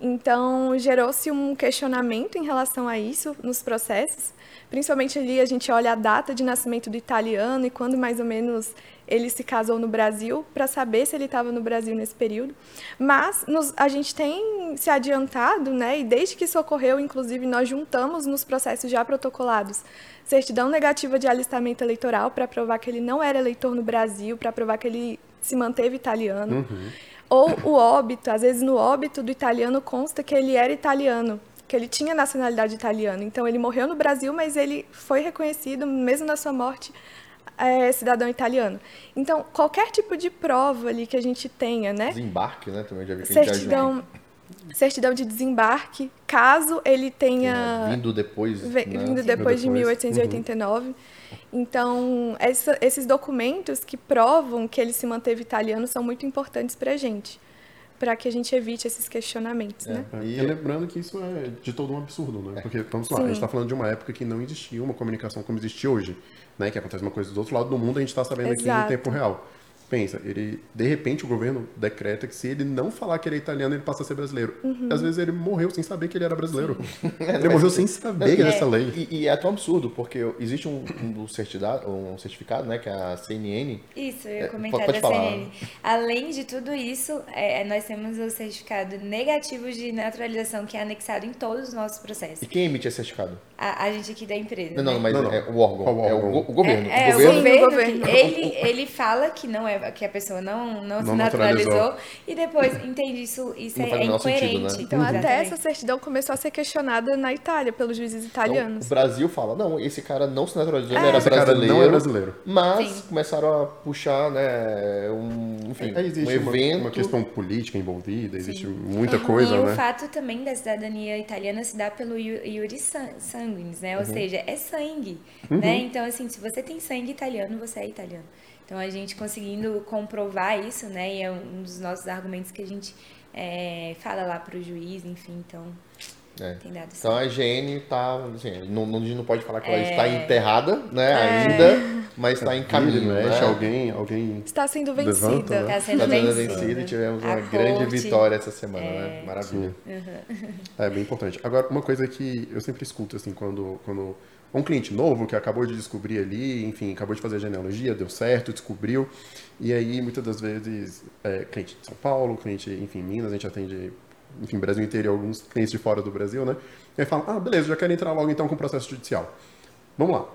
Então, gerou-se um questionamento em relação a isso nos processos. Principalmente ali a gente olha a data de nascimento do italiano e quando mais ou menos ele se casou no Brasil, para saber se ele estava no Brasil nesse período. Mas nos- a gente tem se adiantado, né? E desde que isso ocorreu, inclusive, nós juntamos nos processos já protocolados certidão negativa de alistamento eleitoral para provar que ele não era eleitor no Brasil, para provar que ele se manteve italiano. Ou o óbito, às vezes no óbito do italiano consta que ele era italiano, que ele tinha nacionalidade italiana. Então ele morreu no Brasil, mas ele foi reconhecido, mesmo na sua morte, é, cidadão italiano. Então, qualquer tipo de prova ali que a gente tenha, né? Desembarque, né? Também já vi que a gente Certidão, certidão de desembarque, caso ele tenha. Vindo depois. Né? vindo depois de depois. 1889. Então, essa- esses documentos que provam que ele se manteve italiano são muito importantes para a gente, para que a gente evite esses questionamentos, né? É, E- E lembrando que isso é de todo um absurdo, né? Porque, vamos lá, a Sim. gente está falando de uma época que não existia uma comunicação como existe hoje, né? Que acontece uma coisa do outro lado do mundo, a gente está sabendo aqui Exato. em tempo real. Pensa, ele, de repente o governo decreta que se ele não falar que ele é italiano, ele passa a ser brasileiro. Uhum. Às vezes ele morreu sem saber que ele era brasileiro. <laughs> ele morreu sem saber dessa lei. E, e é tão absurdo, porque existe um, um, certificado, um certificado, né? Que é a CNN. Isso, eu É, ia comentar pode da falar. CNN. Além de tudo isso, é, nós temos o certificado negativo de naturalização que é anexado em todos os nossos processos. E quem emite esse certificado? A, a gente aqui da empresa. Não, não, né? mas Não, não. é o órgão. É o, órgão? go- o governo. É, é, o governo. Sim, o o governo, ele, ele fala que não é que a pessoa não, não, se Não naturalizou, naturalizou. e depois entende isso, isso Não é, o é menor sentido, incoerente. né? Então, até Exatamente. essa certidão começou a ser questionada na Itália pelos juízes Então, italianos. o Brasil fala, não, esse cara não se naturalizou, É. ele era Esse cara brasileiro. não é brasileiro. Mas Sim. começaram a puxar, né, um, enfim, um existe uma, evento. uma questão política envolvida, existe muita E coisa, o né? fato também da cidadania italiana se dá pelo iu- iuris san- né? Ou seja, é sangue, né? Então, assim, se você tem sangue italiano, você é italiano. Então, a gente conseguindo comprovar isso, né? E é um dos nossos argumentos que a gente é, fala lá pro juiz, enfim, então É. Então certo. a Gene tá, assim, não, não- a gente não pode falar que ela É. está enterrada, né, ainda, mas está em caminho, né? alguém, alguém Está sendo Levanta, vencida. né? Tá sendo Está sendo vencida e tivemos uma A grande corte. vitória essa semana, né? Maravilha. É bem importante. Agora, uma coisa que eu sempre escuto, assim, quando, quando um cliente novo que acabou de descobrir ali, enfim, acabou de fazer a genealogia, deu certo, descobriu, e aí muitas das vezes, é, cliente de São Paulo, cliente, enfim, Minas, a gente atende, enfim, Brasil inteiro e alguns clientes de fora do Brasil, né? E aí fala, ah, beleza, já quero entrar logo então com o processo judicial. Vamos lá.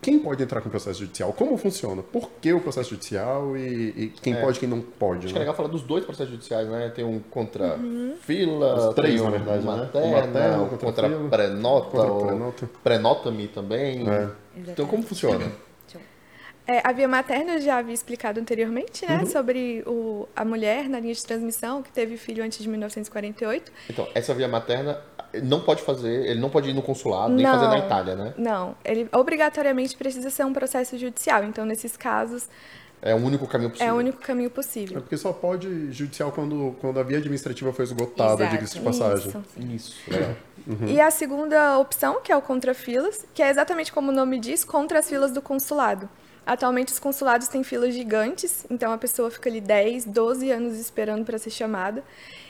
Quem pode entrar com o processo judicial? Como funciona? Por que o processo judicial e, e quem pode e quem não pode? Acho que é né? legal falar dos dois processos judiciais, né? Tem um contra fila, Os três, tem um na verdade, né? materna, O materno, um contra contra fila, pré-nota, contra o pré-nota. pré-nota-me também. É. Então como funciona? É, a via materna eu já havia explicado anteriormente, Uhum. né? Sobre o, a mulher na linha de transmissão que teve filho antes de 1948. Então, essa via materna não pode fazer, ele não pode ir no consulado, nem fazer na Não. Itália, né? Não, ele obrigatoriamente precisa ser um processo judicial. Então, nesses casos, É o único caminho possível. é o único caminho É possível. porque só pode judicial quando, quando a via administrativa foi esgotada, diga-se de passagem. Isso. Isso, legal. E a segunda opção, que é o contra filas, que é exatamente como o nome diz, contra as filas do consulado. Atualmente os consulados têm filas gigantes, então a pessoa fica ali 10, 12 anos esperando para ser chamada.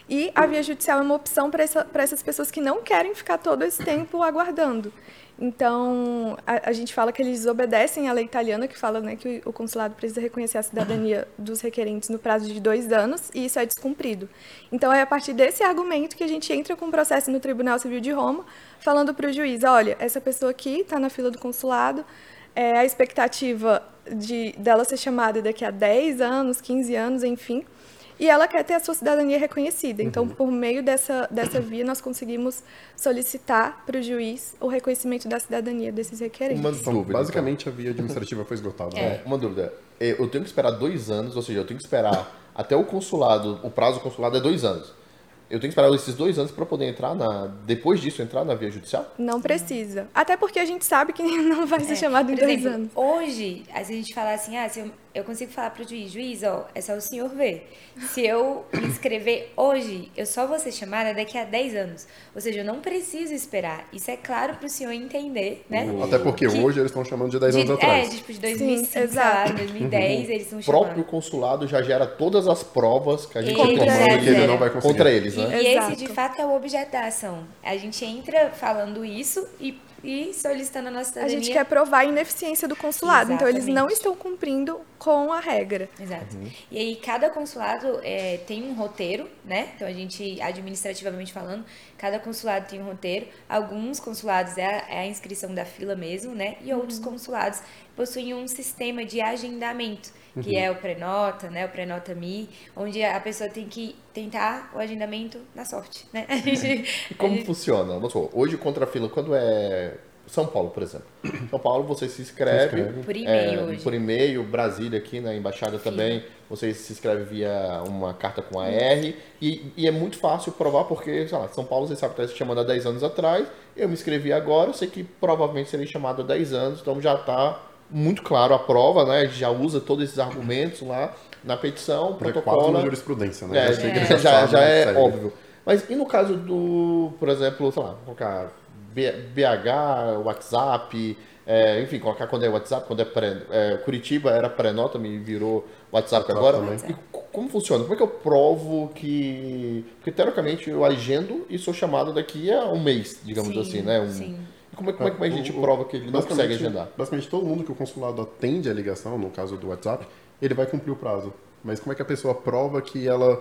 E a via judicial é uma opção para essa, essas pessoas que não querem ficar todo esse tempo aguardando. Então, a, a, gente fala que eles obedecem à lei italiana, que fala né, que o consulado precisa reconhecer a cidadania dos requerentes no prazo de dois anos, e isso é descumprido. Então, é a partir desse argumento que a gente entra com o processo no Tribunal Civil de Roma, falando para o juiz: olha, essa pessoa aqui está na fila do consulado, é, a expectativa de, dela ser chamada daqui a 10 anos, 15 anos, enfim, e ela quer ter a sua cidadania reconhecida. Então, uhum. por meio dessa, dessa via, nós conseguimos solicitar para o juiz o reconhecimento da cidadania desses requerentes. Uma dúvida, então, basicamente, então. a via administrativa foi esgotada. É. Né? Uma dúvida. É, eu tenho que esperar dois anos, ou seja, eu tenho que esperar até o consulado, o prazo do consulado é dois anos eu tenho que esperar esses dois anos para poder entrar na. Depois disso, entrar na via judicial? Não precisa. Até porque a gente sabe que <laughs> não vai ser é. chamado em dois exemplo, anos. Hoje, a gente falar assim, ah, se eu, eu consigo falar para o juiz, juiz, ó, é só o senhor ver. Se eu me inscrever hoje, eu só vou ser chamada daqui a 10 anos. Ou seja, eu não preciso esperar. Isso é claro para o senhor entender, né? Até porque que, hoje eles estão chamando de 10 anos de, atrás. É, tipo de 2005, Sim, exato. 2010, uhum. eles estão chamando. O próprio consulado já gera todas as provas que a gente está tomando que ele não vai conseguir. Contra eles, né? E, e esse, de fato, é o objeto da ação. A gente entra falando isso e e solicitando a nossa cidadania. A gente quer provar a ineficiência do consulado, Exatamente. então eles não estão cumprindo com a regra. Exato. Uhum. E aí cada consulado é, tem um roteiro, né? Então a gente, administrativamente falando, cada consulado tem um roteiro. Alguns consulados é a, é a inscrição da fila mesmo, né? E outros uhum. consulados possuem um sistema de agendamento que uhum. é o Prenota, né, o Prenota Mi, onde a pessoa tem que tentar o agendamento na sorte, né? <laughs> e como <laughs> gente... funciona? Hoje contra a fila, quando é São Paulo, por exemplo. São Paulo você se inscreve, se inscreve. por e-mail é, hoje. Por e-mail, Brasília aqui na embaixada Sim. também, você se inscreve via uma carta com AR e, e é muito fácil provar porque, sei lá, São Paulo você sabe que está se chamando há 10 anos atrás, eu me inscrevi agora, eu sei que provavelmente serei chamado há 10 anos, então já está muito claro a prova, né? Já usa todos esses argumentos lá na petição, protocolo. É jurisprudência, né? É, já, já, já, já é óbvio. Mas e no caso do, por exemplo, sei lá, colocar BH, WhatsApp, é, enfim, colocar quando é WhatsApp, quando é pré. É, Curitiba era pré-nota, me virou WhatsApp, WhatsApp agora. Também. E como funciona? Como é que eu provo que. Porque teoricamente eu agendo e sou chamado daqui a um mês, digamos sim, assim, né? Um, sim. Como é, como é que a gente prova que ele não consegue agendar? Basicamente, todo mundo que o consulado atende a ligação, no caso do WhatsApp, ele vai cumprir o prazo. Mas como é que a pessoa prova que ela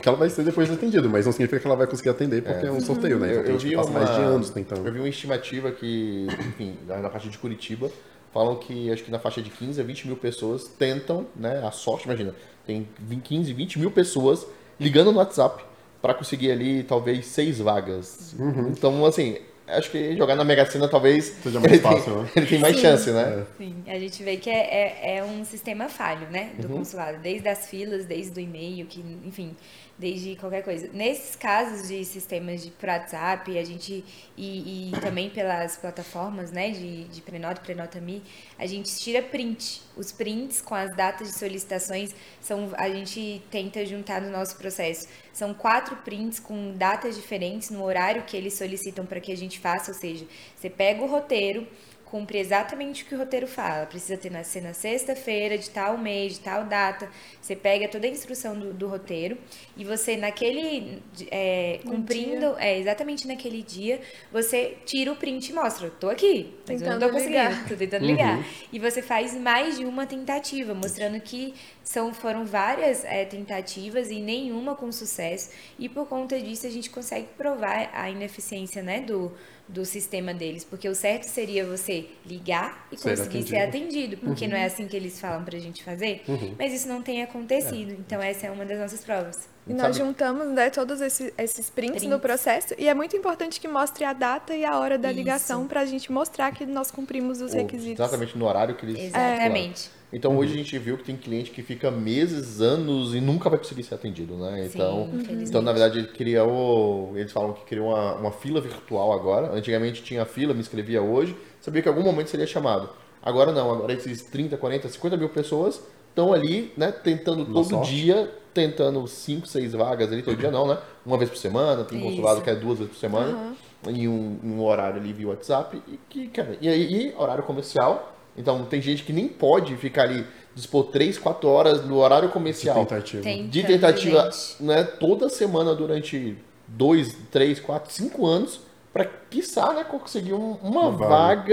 que ela vai ser depois atendida, mas não significa que ela vai conseguir atender porque é, é um sorteio, né? Eu, eu vi uma, mais de anos tentando. Eu vi uma estimativa que, enfim, na faixa de Curitiba, falam que acho que na faixa de 15 a 20 mil pessoas tentam, né? A sorte, imagina, tem 15, 20 mil pessoas ligando no WhatsApp para conseguir ali talvez seis vagas. Uhum. Então, assim, acho que jogar na Mega Sena talvez seja mais fácil, tem, né? <laughs> Ele tem mais Sim. chance, né? Sim, a gente vê que é, é, é um sistema falho, né? Do uhum. consulado, desde as filas, desde o e-mail, que, enfim, desde qualquer coisa. Nesses casos de sistemas de WhatsApp, a gente e, e também pelas plataformas, né, de, de Prenota, Prenota Me, a gente tira print. Os prints com as datas de solicitações são a gente tenta juntar no nosso processo. São quatro prints com datas diferentes no horário que eles solicitam para que a gente faça, ou seja, você pega o roteiro cumpre exatamente o que o roteiro fala. Precisa ter na, ser na sexta-feira, de tal mês, de tal data. Você pega toda a instrução do, do roteiro e você, naquele. É, cumprindo, é, exatamente naquele dia, você tira o print e mostra. Tô aqui, tentando não ligar. <laughs> Tô tentando ligar. Uhum. E você faz mais de uma tentativa, mostrando que são, foram várias é, tentativas e nenhuma com sucesso. E por conta disso, a gente consegue provar a ineficiência né, do do sistema deles, porque o certo seria você ligar e ser conseguir atendido. ser atendido, porque uhum. não é assim que eles falam pra gente fazer, uhum. mas isso não tem acontecido, é. então essa é uma das nossas provas. E nós juntamos né, todos esses, esses prints, prints, no processo e é muito importante que mostre a data e a hora da Isso. ligação para a gente mostrar que nós cumprimos os requisitos. Exatamente no horário que eles... Exatamente. Então uhum. hoje a gente viu que tem cliente que fica meses, anos e nunca vai conseguir ser atendido, né? Então, Sim, então na verdade ele criou, eles falam que criou uma, uma fila virtual agora. Antigamente tinha fila, me inscrevia hoje, sabia que em algum momento seria chamado. Agora não, agora esses 30, 40, 50 mil pessoas estão ali, né, tentando todo sorte. dia, tentando 5, 6 vagas ali, todo dia não, né? Uma vez por semana, tem Isso. consulado que é duas vezes por semana, uhum. em um, um, horário ali via WhatsApp, e, que, cara, e aí, horário comercial, Então tem gente que nem pode ficar ali, dispor 3, 4 horas no horário comercial. De tentativa. Tem De tentativa, gente. né, toda semana durante 2, 3, 4, 5 anos, para quiçá, né, conseguir um- uma, Uma vaga.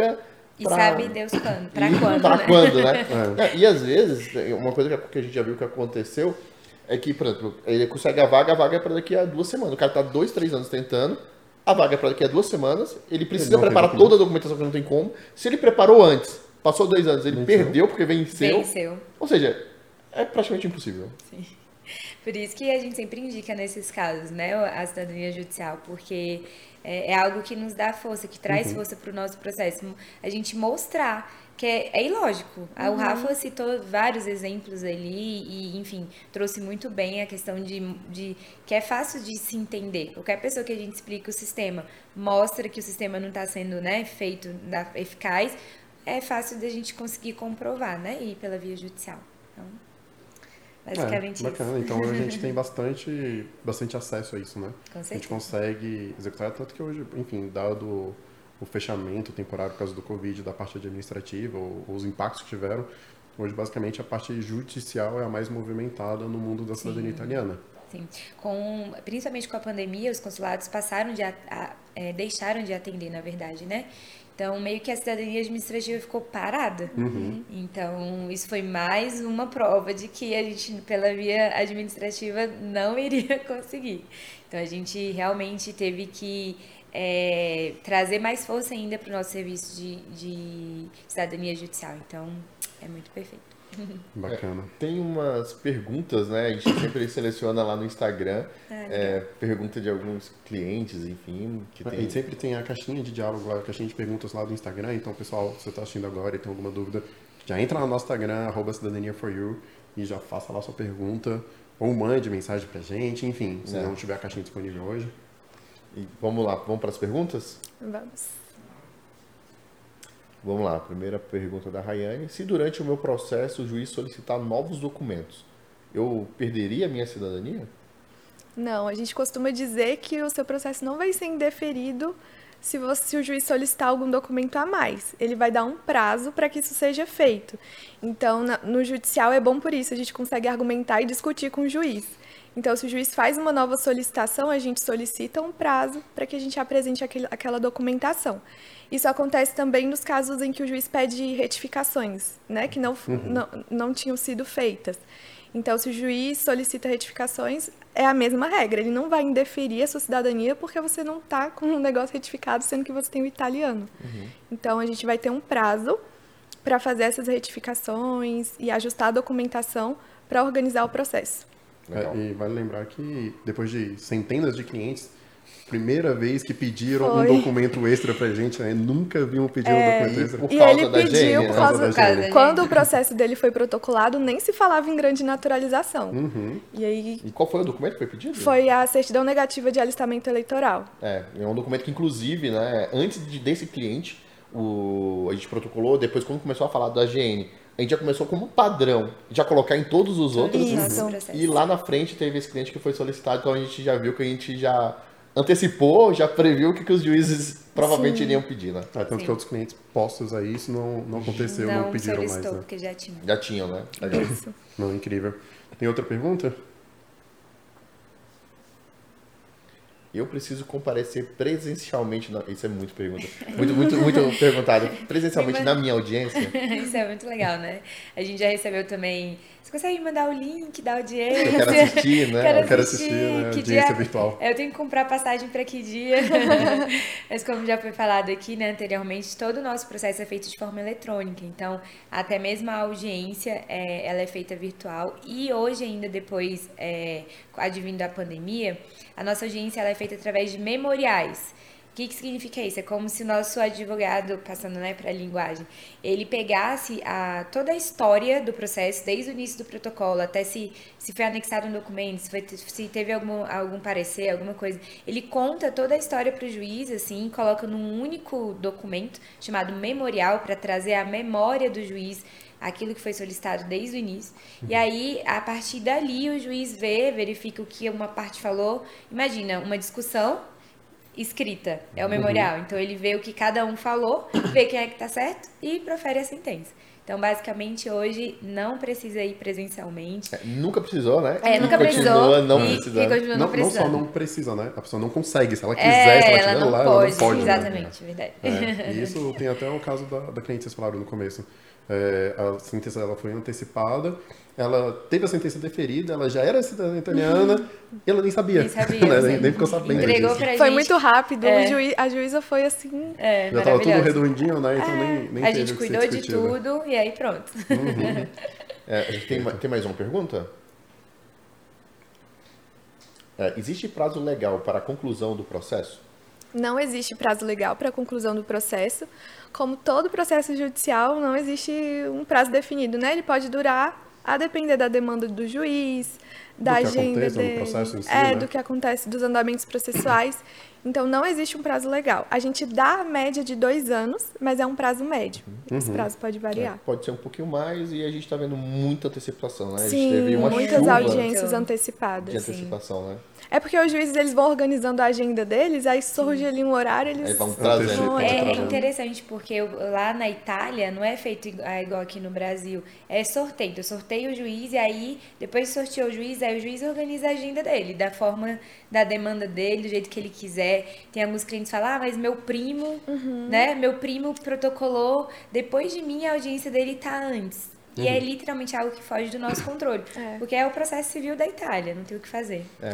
vaga. E pra- sabe Deus quando, pra e quando, pra né? quando, né? <laughs> É, E às vezes, uma coisa que a gente já viu que aconteceu é que, por exemplo, ele consegue a vaga, a vaga é para daqui a duas semanas. O cara tá dois, três anos tentando, a vaga é para daqui a duas semanas, ele precisa tem preparar toda a documentação que não tem como. Se ele preparou antes, passou dois anos, ele Venceu. perdeu porque venceu. Venceu. Ou seja, é praticamente impossível. <laughs> Por isso que a gente sempre indica nesses casos, né, a cidadania judicial, porque é, é algo que nos dá força, que traz força para o nosso processo. A gente mostrar que é, é ilógico. Ah, O Rafa citou vários exemplos ali e, enfim, trouxe muito bem a questão de, de que é fácil de se entender. Qualquer pessoa que a gente explica o sistema, mostra que o sistema não está sendo né, feito da, eficaz, é fácil da gente conseguir comprovar, né, e ir pela via judicial. Então, basicamente é, isso. bacana. Então a gente <laughs> tem bastante, bastante acesso a isso, né? Com A gente consegue executar, tanto que hoje, enfim, dado o fechamento temporário por causa do Covid da parte administrativa, ou, os impactos que tiveram, hoje basicamente a parte judicial é a mais movimentada no mundo da cidadania italiana. Sim. Com, principalmente com a pandemia, os consulados passaram de a- a- é, deixaram de atender, na verdade, né? Então, meio que a cidadania administrativa ficou parada. Então, isso foi mais uma prova de que a gente, pela via administrativa, não <laughs> iria conseguir. Então, a gente realmente teve que é, trazer mais força ainda para o nosso serviço de, de cidadania judicial. Então, é muito perfeito. <laughs> Bacana. Tem umas perguntas, né? A gente <coughs> sempre seleciona lá no Instagram. é, pergunta de alguns clientes, enfim, que A tem. gente sempre tem a caixinha de diálogo lá, a caixinha de perguntas lá do Instagram. Então, pessoal, se você está assistindo agora e tem alguma dúvida, já entra no nosso Instagram, arroba cidadania for you, e já faça lá sua pergunta. Ou mande mensagem pra gente, enfim, se É. não tiver a caixinha disponível hoje. E vamos lá, vamos para as perguntas? Vamos. Vamos lá, primeira pergunta da Rayane. Se durante o meu processo o juiz solicitar novos documentos, eu perderia a minha cidadania? Não, a gente costuma dizer que o seu processo não vai ser indeferido se, você, se o juiz solicitar algum documento a mais. Ele vai dar um prazo para que isso seja feito. Então, na- no judicial é bom por isso, a gente consegue argumentar e discutir com o juiz. Então, se o juiz faz uma nova solicitação, a gente solicita um prazo para que a gente apresente aquele, aquela documentação. Isso acontece também nos casos em que o juiz pede retificações, né, que não, não, não tinham sido feitas. Então, se o juiz solicita retificações, é a mesma regra. Ele não vai indeferir a sua cidadania porque você não está com um negócio retificado, sendo que você tem o italiano. Então, a gente vai ter um prazo para fazer essas retificações e ajustar a documentação para organizar o processo. É, e vale lembrar que depois de centenas de clientes, primeira vez que pediram Foi. um documento extra pra gente, né? Nunca viam pedir um documento E extra. por E causa ele da pediu gênia, por né? causa, Por causa da gênia. quando o processo dele foi protocolado, nem se falava em grande naturalização. E aí E qual foi o documento que foi pedido? foi a certidão negativa de alistamento eleitoral. É, é um documento que, inclusive, né, antes de, desse cliente, o, a gente protocolou, depois, quando começou a falar da GN, a gente já começou como padrão, já colocar em todos os outros. Isso. Processo. E lá na frente teve esse cliente que foi solicitado, então a gente já viu que a gente já antecipou, já previu o que, que os juízes provavelmente Sim. iriam pedir, né? Ah, tanto Sim. que outros clientes postos aí, isso não, não aconteceu, não, não pediram mais, né? porque já tinha. Já tinham, né? Legal. Isso. Não, incrível. Tem outra pergunta? Eu preciso comparecer presencialmente. Na... Isso é muito pergunta. Muito, muito, muito <laughs> perguntado. Presencialmente Sim, na minha audiência. <laughs> Isso é muito legal, né? A gente já recebeu também. Você consegue me mandar o link da audiência? Eu quero assistir, <laughs> né? Quero Eu quero assistir, né? Que Audiência dia- virtual. Eu tenho que comprar passagem para que dia? Mas como já foi falado aqui, né, anteriormente, todo o nosso processo é feito de forma eletrônica. Então, até mesmo a audiência, é, ela é feita virtual. E hoje ainda, depois, é, advindo a pandemia, a nossa audiência é feita através de memoriais. O que, que significa isso? É como se o nosso advogado, passando né, para a linguagem, ele pegasse a, toda a história do processo, desde o início do protocolo até se, se foi anexado um documento, se, foi, se teve algum, algum parecer, alguma coisa. Ele conta toda a história para o juiz, assim, coloca num único documento chamado memorial para trazer a memória do juiz aquilo que foi solicitado desde o início. E aí, a partir dali, o juiz vê, verifica o que uma parte falou. Imagina, uma discussão escrita, é o memorial. Então ele vê o que cada um falou, vê quem é que tá certo e profere a sentença. Então, basicamente, hoje não precisa ir presencialmente. É, nunca precisou, né? É, nunca precisou. Não e, e continua não, Não, não só não precisa, né? A pessoa não consegue. Se ela É, quiser, se ela ela estiver não lá, pode, ela não pode. né? exatamente, verdade. É, e isso <laughs> tem até o caso da, da cliente que vocês falaram no começo. É, a sentença dela foi antecipada, ela teve a sentença deferida, ela já era cidadã italiana e ela nem sabia. Nem sabia, <laughs> né? nem, nem ficou sabendo Entregou disso. pra Foi gente. muito rápido, É. juiz- a juíza foi assim. É, Já tava tudo redondinho, né? Então nem, nem A teve gente cuidou de discutido. tudo e aí pronto. <laughs> É, a gente tem, ma- tem mais uma pergunta? É, existe prazo legal para a conclusão do processo? Não existe prazo legal para a conclusão do processo. Como todo processo judicial, não existe um prazo definido, né? Ele pode durar a depender da demanda do juiz, da que agenda dele, processo em si, é, né? do que acontece dos andamentos processuais. Então, não existe um prazo legal. A gente dá a média de dois anos, mas é um prazo médio. Uhum. Esse prazo pode variar. É, pode ser um pouquinho mais e a gente está vendo muita antecipação, né? a gente Sim, teve uma muitas chuva audiências antecipadas. de antecipação, né? É porque os juízes eles vão organizando a agenda deles, aí surge ali um horário, eles Aí vão trazendo. É, é interessante porque eu- lá na Itália não é feito ah, igual aqui no Brasil. É sorteio. Eu sorteio o juiz e aí, depois que sorteou o juiz, aí o juiz organiza a agenda dele, da forma, da demanda dele, do jeito que ele quiser. Tem alguns clientes que falam, ah, mas meu primo, Uhum. né? Meu primo protocolou, depois de mim a audiência dele tá antes. E é literalmente algo que foge do nosso controle. É. Porque é o processo civil da Itália, não tem o que fazer. É,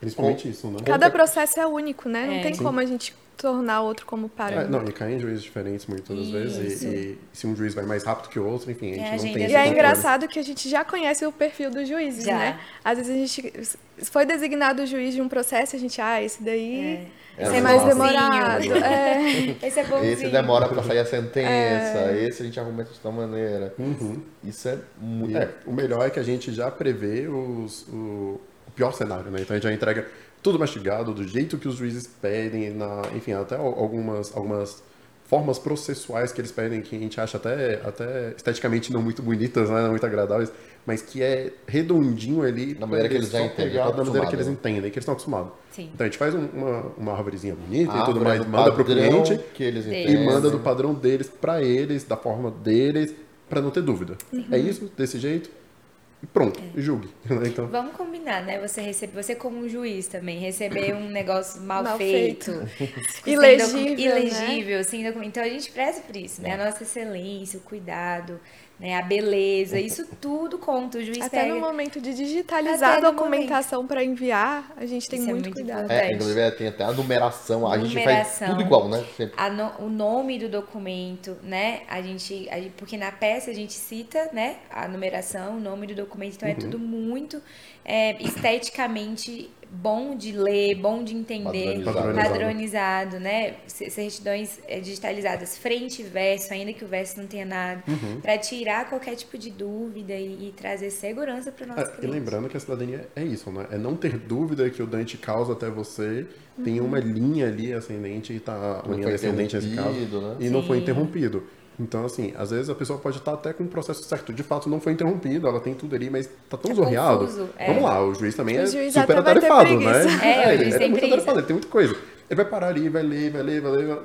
principalmente isso, né? Cada processo é único, né? Não É. tem Sim. como a gente tornar outro como É, parâmetro. não, e cai em juízes diferentes muitas das vezes. E, e se um juiz vai mais rápido que o outro, enfim, a gente É, a não agenda tem E esse é controle. engraçado que a gente já conhece o perfil dos juízes, Já. né? Às vezes a gente foi designado o juiz de um processo, a gente, ah, esse daí É, é, é mais bonzinho. demorado. <laughs> É. Esse é bonzinho. Esse demora para sair a sentença, esse a gente argumenta de tal maneira. Uhum. Isso é muito. É, o melhor é que a gente já prevê os, o, o pior cenário, né? Então a gente já entrega tudo mastigado, do jeito que os juízes pedem, na, enfim, até al- algumas, algumas formas processuais que eles pedem, que a gente acha até, até esteticamente não muito bonitas, né? não muito agradáveis, mas que é redondinho ali. Da maneira que eles já entendem, pegar Da maneira que eles acostumados, entendem, que eles estão acostumados. Sim. Então a gente faz um- uma, uma árvorezinha bonita e a tudo mais, manda pro padrão cliente que eles E e entendem. manda do padrão deles pra eles, da forma deles, pra não ter dúvida. É isso, desse jeito, e pronto, julgue. <laughs> Então, Vamos combinar, né? Você recebe, você como um juiz também, receber um <laughs> negócio mal, Mal feito, sem Ilegível, docu- né? ilegível, sem documento. Então a gente preza por isso, né? A nossa excelência, o cuidado, né? a beleza, isso tudo conta. O juiz Até pega. no momento de digitalizar Até a documentação para enviar, a gente tem é muito, muito cuidado. É, inclusive tem até a numeração, a gente faz Numeração. tudo igual, né? No- o nome do documento, né? A gente, a gente- porque na peça a gente cita, né? A numeração, o nome do documento, então é tudo muito é, esteticamente bom de ler, bom de entender, Padronizado. padronizado, né? Certidões é, digitalizadas frente e verso, ainda que o verso não tenha nada, para tirar qualquer tipo de dúvida e, e trazer segurança para o nosso é, e cliente. lembrando que a cidadania é isso, né? É não ter dúvida que o Dante causa até você, tem uma linha ali ascendente e tá uma Não linha foi descendente nesse caso, né? e não foi Sim. interrompido. Então, assim, às vezes a pessoa pode estar até com o processo certo. De fato, não foi interrompido, ela tem tudo ali, mas tá tão Tá zorreado. confuso, é. Vamos lá, o juiz também O é juiz super atarefado, né? <laughs> É, o ele, ele tem é muito atarefado, ele tem muita coisa. Ele vai parar ali, vai ler, vai ler, vai ler. vai-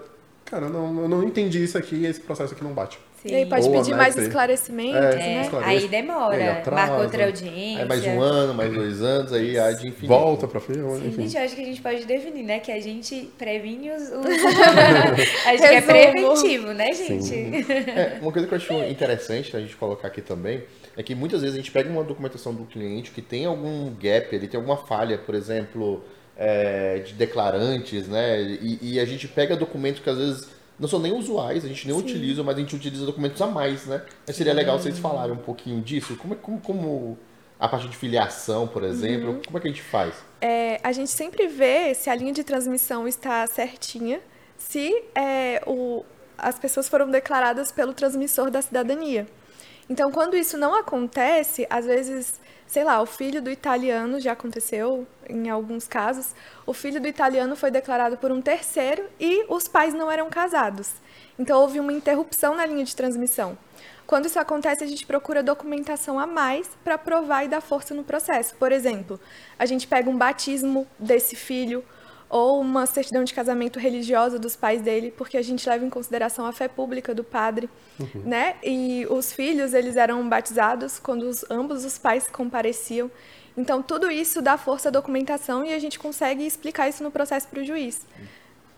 Cara, não, eu não entendi isso aqui, esse processo aqui não bate. E aí Sim. pode Ou pedir a mais Mestre. esclarecimentos, É, né? esclarece. Aí demora, Aí atrasa. marca outra audiência. Aí mais um ano, mais dois anos, aí há de infinito. Volta pra firma, Sim, enfim. gente, eu acho que a gente pode definir, né? Que a gente previne os. os... <laughs> a gente é preventivo, né, gente? Sim. É, uma coisa que eu acho interessante a gente colocar aqui também é que muitas vezes a gente pega uma documentação do cliente que tem algum gap, ele tem alguma falha, por exemplo, é, de declarantes, né? E, e a gente pega documentos que às vezes não são nem usuais, a gente nem utiliza, mas a gente utiliza documentos a mais, né? Mas seria legal vocês falarem um pouquinho disso. Como, como, como a parte de filiação, por exemplo, como é que a gente faz? É, a gente sempre vê se a linha de transmissão está certinha, se é, o, as pessoas foram declaradas pelo transmissor da cidadania. Então, quando isso não acontece, às vezes, sei lá, o filho do italiano, já aconteceu em alguns casos, o filho do italiano foi declarado por um terceiro e os pais não eram casados. Então, houve uma interrupção na linha de transmissão. Quando isso acontece, a gente procura documentação a mais para provar e dar força no processo. Por exemplo, a gente pega um batismo desse filho, ou uma certidão de casamento religiosa dos pais dele, porque a gente leva em consideração a fé pública do padre, uhum. né? E os filhos, eles eram batizados quando os, ambos os pais compareciam. Então, tudo isso dá força à documentação e a gente consegue explicar isso no processo para o juiz.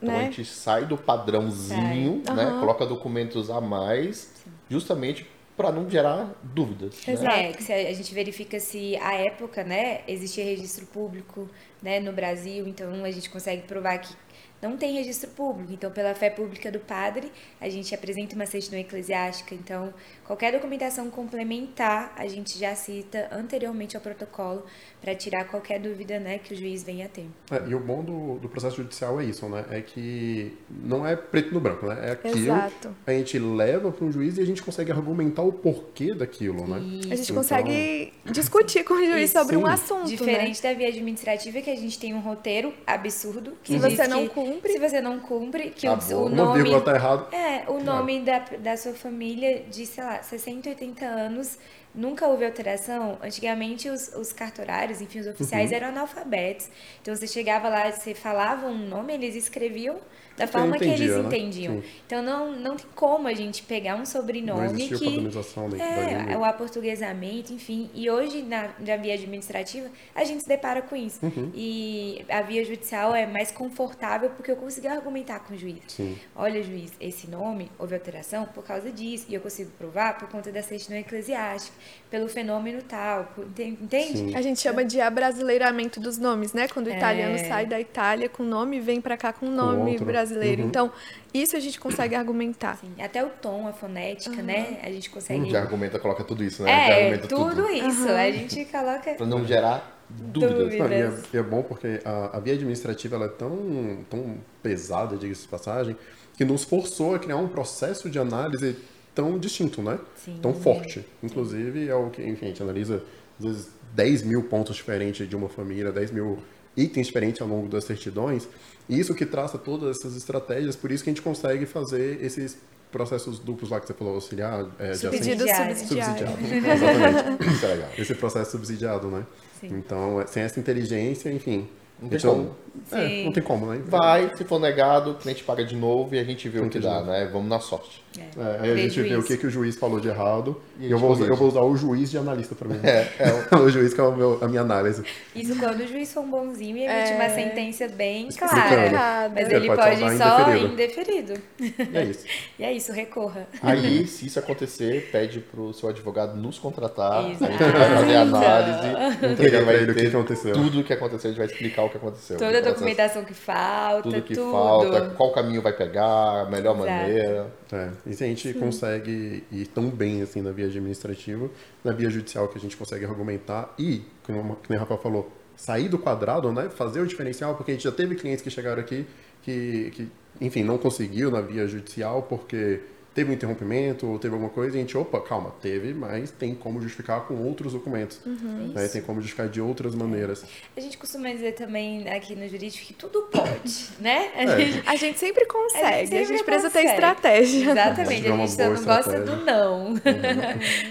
Então, né? a gente sai do padrãozinho, sai. né? Uhum. Coloca documentos a mais, justamente para não gerar dúvidas. Né? Exato. Né? É, que a gente verifica se a época, né, existia registro público, né, no Brasil, então a gente consegue provar que não tem registro público. Então, pela fé pública do padre, a gente apresenta uma certidão eclesiástica. Então, qualquer documentação complementar, a gente já cita anteriormente ao protocolo para tirar qualquer dúvida né, que o juiz venha a ter. É, e o bom do, do, processo judicial é isso, né? É que não é preto no branco, né? É aquilo Exato. a gente leva para um juiz e a gente consegue argumentar o porquê daquilo, né? Isso. A gente então... consegue discutir com o juiz sobre Sim. um assunto, Diferente né? da via administrativa, que a gente tem um roteiro absurdo. Que se você não cumpre... Se você não cumpre, que tá o, o nome... Tá errado. É, o nome é. Da, da sua família de, sei lá, 60, 80 anos nunca houve alteração. Antigamente, os, os cartorários, enfim, os oficiais uhum. eram analfabetos. Então, você chegava lá, você falava um nome, eles escreviam da forma entendia, que eles né? entendiam. Sim. Então não, não tem como a gente pegar um sobrenome não que é o aportuguesamento, enfim. E hoje na, na via administrativa a gente se depara com isso. Uhum. E a via judicial é mais confortável porque eu consegui argumentar com o juiz. Sim. Olha, juiz, esse nome houve alteração por causa disso e eu consigo provar por conta da certidão eclesiástica, pelo fenômeno tal, entende? Sim. A gente chama de abrasileiramento dos nomes, né? Quando o italiano é... sai da Itália com nome, vem para cá com nome com brasileiro brasileiro. Uhum. Então, isso a gente consegue argumentar. Sim, até o tom, a fonética, uhum. né? A gente consegue. Já argumenta, coloca tudo isso, né? É, tudo, tudo, isso. Uhum. A gente coloca. Pra não gerar dúvidas. dúvidas. e, é, é, bom porque a, a, via administrativa ela é tão, tão pesada, diga-se de passagem, que nos forçou a criar um processo de análise tão distinto, né? Sim. Tão forte. Inclusive, é o que, enfim, a gente analisa, às vezes, 10 mil pontos diferentes de uma família, 10 mil itens diferentes ao longo das certidões. Isso que traça todas essas estratégias, por isso que a gente consegue fazer esses processos duplos lá que você falou, auxiliar, é, subsidiado. subsidiado. subsidiado. Exatamente. Isso é legal. Esse processo subsidiado, né? Sim. Então, é, sem essa inteligência, enfim, então. É, não tem como, né? Vai, se for negado, o cliente paga de novo e a gente vê o que dá, né? Vamos na sorte. É. É, aí a gente juiz. vê o que, que o juiz falou de errado e, eu, vou, eu vou usar o juiz de analista para mim. É, é o... <laughs> o juiz que é o meu, a minha análise. Isso quando o juiz for um bonzinho e emite uma é. sentença bem clara. Mas ele pode, pode só indeferido. E é isso. <laughs> e é isso, recorra. Aí, se isso acontecer, pede pro seu advogado nos contratar. Exato. A gente vai fazer análise. Entregar pra ele o que aconteceu. Tudo o que aconteceu, a gente vai explicar o que aconteceu. Toda a documentação que falta, tudo. que tudo. falta, qual caminho vai pegar, a melhor Exato. maneira. É, e se a gente Sim. consegue ir tão bem assim na via administrativa, na via judicial que a gente consegue argumentar e, como o Rafael falou, sair do quadrado, né? Fazer o diferencial, porque a gente já teve clientes que chegaram aqui que, que enfim, não conseguiu na via judicial porque teve um interrompimento ou teve alguma coisa, e a gente, opa, calma, teve, mas tem como justificar com outros documentos. Uhum. Né? Tem como justificar de outras maneiras. A gente costuma dizer também aqui no jurídico que tudo pode, <laughs> né? A, é. gente, a gente sempre consegue, a gente, sempre a gente precisa consegue. ter estratégia. Exatamente, a gente, só não gosta do não. Uhum.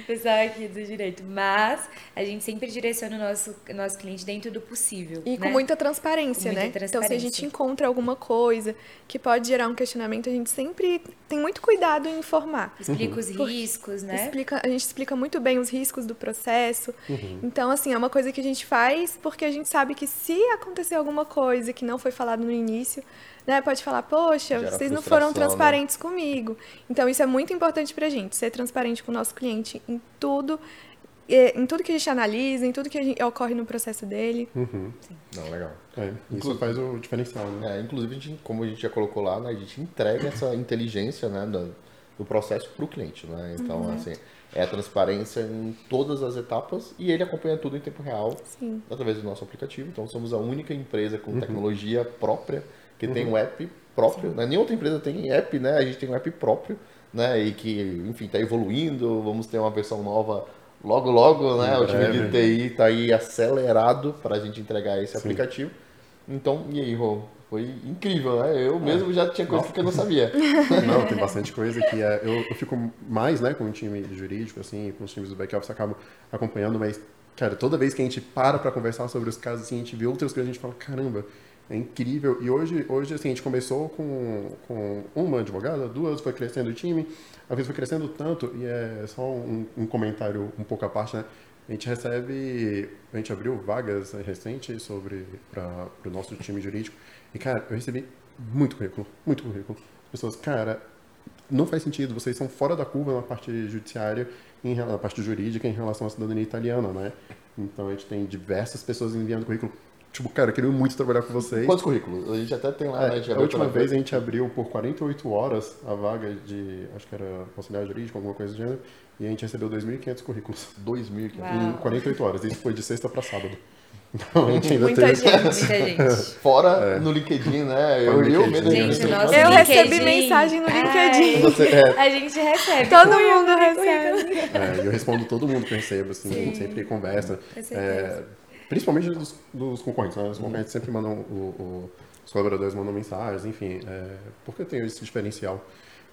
Pessoal aqui do direito. Mas a gente sempre direciona o nosso, nosso cliente dentro do possível. E né? com muita transparência, com muita né? Transparência. Então, se a gente encontra alguma coisa que pode gerar um questionamento, a gente sempre tem muito cuidado em informar. Explica os riscos, né? Explica, a gente explica muito bem os riscos do processo. Uhum. Então, assim, é uma coisa que a gente faz porque a gente sabe que se acontecer alguma coisa que não foi falado no início, né, pode falar, poxa, Gera vocês não foram né? transparentes né? comigo. Então, isso é muito importante pra gente, ser transparente com o nosso cliente em tudo em tudo que a gente analisa, em tudo que gente, ocorre no processo dele. Uhum. Não, legal. É, isso faz o diferencial, né? É, inclusive, a gente, como a gente já colocou lá, né, a gente entrega essa inteligência né, do, do processo para o cliente. Né? Então, uhum. assim, é a transparência em todas as etapas e ele acompanha tudo em tempo real Sim. através do nosso aplicativo. Então, somos a única empresa com uhum. tecnologia própria que tem um app próprio. Né? Nenhuma outra empresa tem app, né? A gente tem um app próprio, né? E que, enfim, está evoluindo. Vamos ter uma versão nova logo, logo, né? o time de TI está aí acelerado para a gente entregar esse Sim. aplicativo. Então, e aí, Rô? Foi incrível, né? Eu mesmo já tinha coisa que eu não sabia. <laughs> Não, tem bastante coisa que é, eu, eu, fico mais, né, com o time jurídico, assim, com os times do back-office, acabo acompanhando, mas, cara, toda vez que a gente para para conversar sobre os casos, assim, a gente vê outras coisas, a gente fala, caramba, É incrível. E hoje, hoje assim, a gente começou com, com uma advogada, duas, foi crescendo o time, a vez foi crescendo tanto, e é só um, um comentário um pouco à parte, né? A gente recebe, a gente abriu vagas recente sobre para o nosso time jurídico, e cara, eu recebi muito currículo, muito currículo. Pessoas, cara, não faz sentido, vocês são fora da curva na parte judiciária, em, na parte jurídica em relação à cidadania italiana, né? Então a gente tem diversas pessoas enviando currículo Tipo, cara, eu queria muito trabalhar com vocês. Quantos currículos? A gente até tem lá, é, né? A última vez a gente abriu por 48 horas a vaga de, acho que era auxiliar jurídico, alguma coisa do gênero, e a gente recebeu 2.500 currículos. 2.500? Em 48 horas. Isso foi de sexta para sábado. A gente ainda muita gente, muita gente. <laughs> Fora é. no LinkedIn, né? Eu, LinkedIn. eu mesmo. Gente, nosso Eu LinkedIn. recebi mensagem no LinkedIn. Você, é, A gente recebe. Todo mundo recebe. É, eu respondo todo mundo que eu recebo, assim, a gente sempre conversa. É, principalmente dos, dos concorrentes, né? Os concorrentes sempre mandam, o, o- os colaboradores mandam mensagens, enfim, é, porque eu tenho esse diferencial.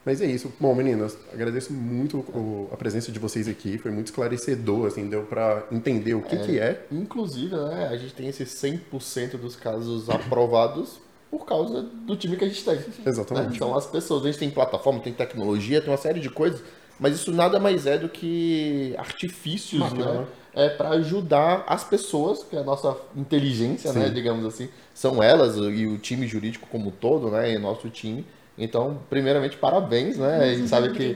Mas é isso. Bom, meninas, agradeço muito o- a presença de vocês aqui, foi muito esclarecedor, assim, deu pra entender o que que é. Inclusive, né, a gente tem esses 100% dos casos <clears throat> aprovados por causa do time que a gente tem. né? Exatamente. Então, as pessoas, a gente tem plataforma, tem tecnologia, tem uma série de coisas, mas isso nada mais é do que artifícios, né? né? É para ajudar as pessoas, que é a nossa inteligência, né, Sim. digamos assim, são elas e o time jurídico como um todo, né, e nosso time. Então, primeiramente, parabéns, né? A gente sabe que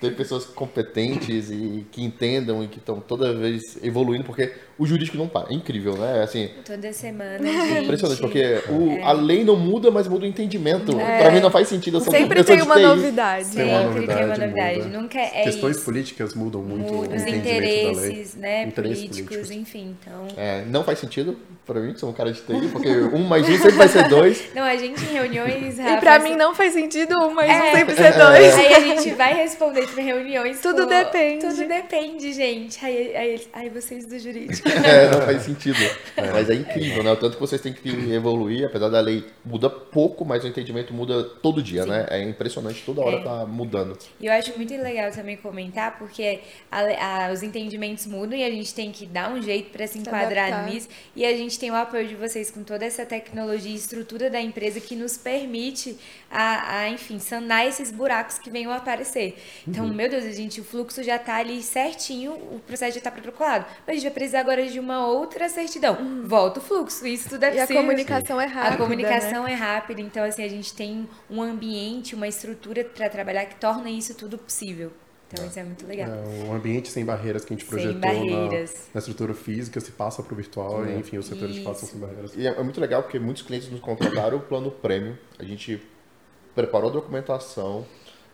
ter pessoas competentes e que entendam e que estão toda vez evoluindo, porque o jurídico não para. É incrível, né? Assim, Toda semana, gente. impressionante, porque o, É. a lei não muda, mas muda o entendimento. Pra mim não faz sentido. Eu sou Sempre pessoa tem uma novidade. Tem uma Sempre tem uma novidade, novidade. muda. Nunca é Questões isso. políticas mudam muito Muda o os entendimento da lei. interesses, né, Interesses políticos, políticos. enfim. Então, É, não faz sentido pra mim, sou um cara de TI, porque um mais um sempre vai ser dois. <laughs> não, a gente em reuniões, E Rafa, pra assim, mim não faz sentido um, mas É. um sempre ser dois. Aí a gente vai responder tipo, em reuniões. Tudo pô, depende. Tudo depende, gente. Aí, aí, aí vocês do jurídico. <laughs> É, não faz sentido. Mas é incrível, né? O tanto que vocês têm que evoluir, apesar da lei muda pouco, mas o entendimento muda todo dia, né? É impressionante, toda hora É. tá mudando. E eu acho muito legal também comentar, porque a- a- os entendimentos mudam e a gente tem que dar um jeito para se enquadrar adaptar. nisso. E a gente tem o apoio de vocês com toda essa tecnologia e estrutura da empresa que nos permite, a, a, enfim, sanar esses buracos que venham a aparecer. Então, Uhum. meu Deus, a gente, o fluxo já tá ali certinho, o processo já tá protocolado. Mas a gente vai precisar agora de uma outra certidão. Volta o fluxo, isso tudo é. E a possível. comunicação é rápida. A comunicação né? é rápida, então assim, a gente tem um ambiente, uma estrutura para trabalhar que torna isso tudo possível. Então isso é muito legal. É, um ambiente sem barreiras que a gente Sem projetou na, barreiras. na estrutura física se passa para o virtual e, enfim, os setores Isso. passam sem barreiras. E é é muito legal porque muitos clientes nos contrataram o plano prêmio. A gente preparou a documentação,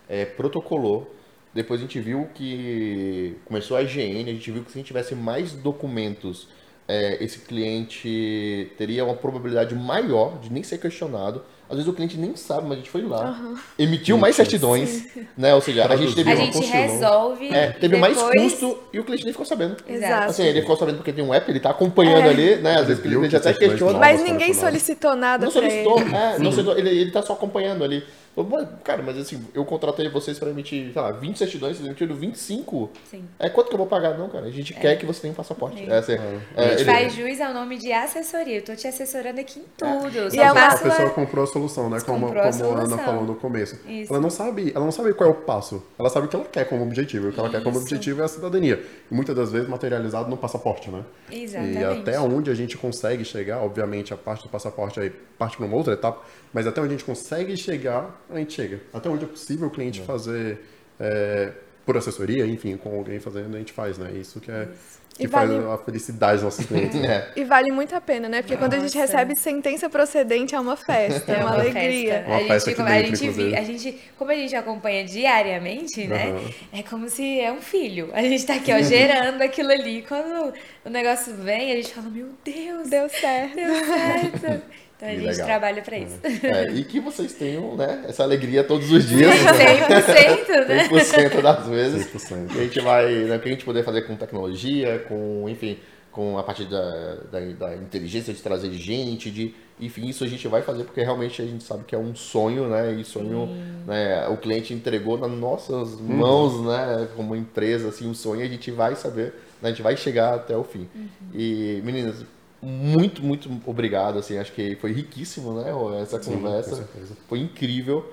é, protocolou. Depois a gente viu que começou a IGN, a gente viu que se a gente tivesse mais documentos, é, esse cliente teria uma probabilidade maior de nem ser questionado. Às vezes o cliente nem sabe, mas a gente foi lá, emitiu mais certidões, né? Ou seja, a gente teve A uma gente resolve. é, teve mais depois- custo e o cliente nem ficou sabendo. Exato. Assim, ele ficou sabendo porque tem um app, ele tá acompanhando É. ali, né? Às vezes o cliente até questiona. Mas ninguém solicitou nada Não solicitou, ele. é, não solicitou, ele, ele tá só acompanhando ali. "Mas, Cara, mas assim, eu contratei vocês pra emitir, sei lá, 20 certidões, vocês emitiram 25. Sim. É quanto que eu vou pagar? Não, cara, a gente quer que você tenha um passaporte. Sim. É, assim, é, A gente faz jus ao nome de assessoria. Eu tô te assessorando aqui em tudo. Eu E só é A pessoa a- comprou a solução, né? Como, a como a Ana falou no começo. Isso. Ela não sabe, ela não sabe qual é o passo. Ela sabe o que ela quer como objetivo. O que ela quer como Isso. objetivo é a cidadania. E muitas das vezes materializado no passaporte, né? Exatamente. E até onde a gente consegue chegar, obviamente a parte do passaporte aí parte para uma outra etapa, mas até onde a gente consegue chegar, a gente chega. Até onde é possível o cliente fazer é, por assessoria, enfim, com alguém fazendo, a gente faz, né? Isso que é que E faz vale- a felicidade dos nossos clientes. né? <laughs> é. E vale muito a pena, né? Porque quando a gente recebe sentença procedente é uma festa, é uma, alegria. festa. Uma a gente, festa a, gente, vi- a gente, como a gente acompanha diariamente, né? Aham. É como se é um filho. A gente tá aqui, ó, gerando aquilo ali. Quando o negócio vem, a gente fala, meu Deus, Deu certo. deu certo. <laughs> Então a Que gente legal. trabalha pra isso. É, e que vocês tenham, né, essa alegria todos os dias. 100%, né? 100% das vezes. 100%. Que a gente vai, né, que a gente poder fazer com tecnologia, com, enfim, com a parte da, da, da inteligência de trazer gente, de, enfim, isso a gente vai fazer porque realmente a gente sabe que é um sonho, né, e sonho, né, o cliente entregou nas nossas mãos, né, como empresa, assim, um sonho, a gente vai saber, né, a gente vai chegar até o fim. E, meninas, muito, muito obrigado, assim, acho que foi riquíssimo, né, essa conversa. Foi incrível.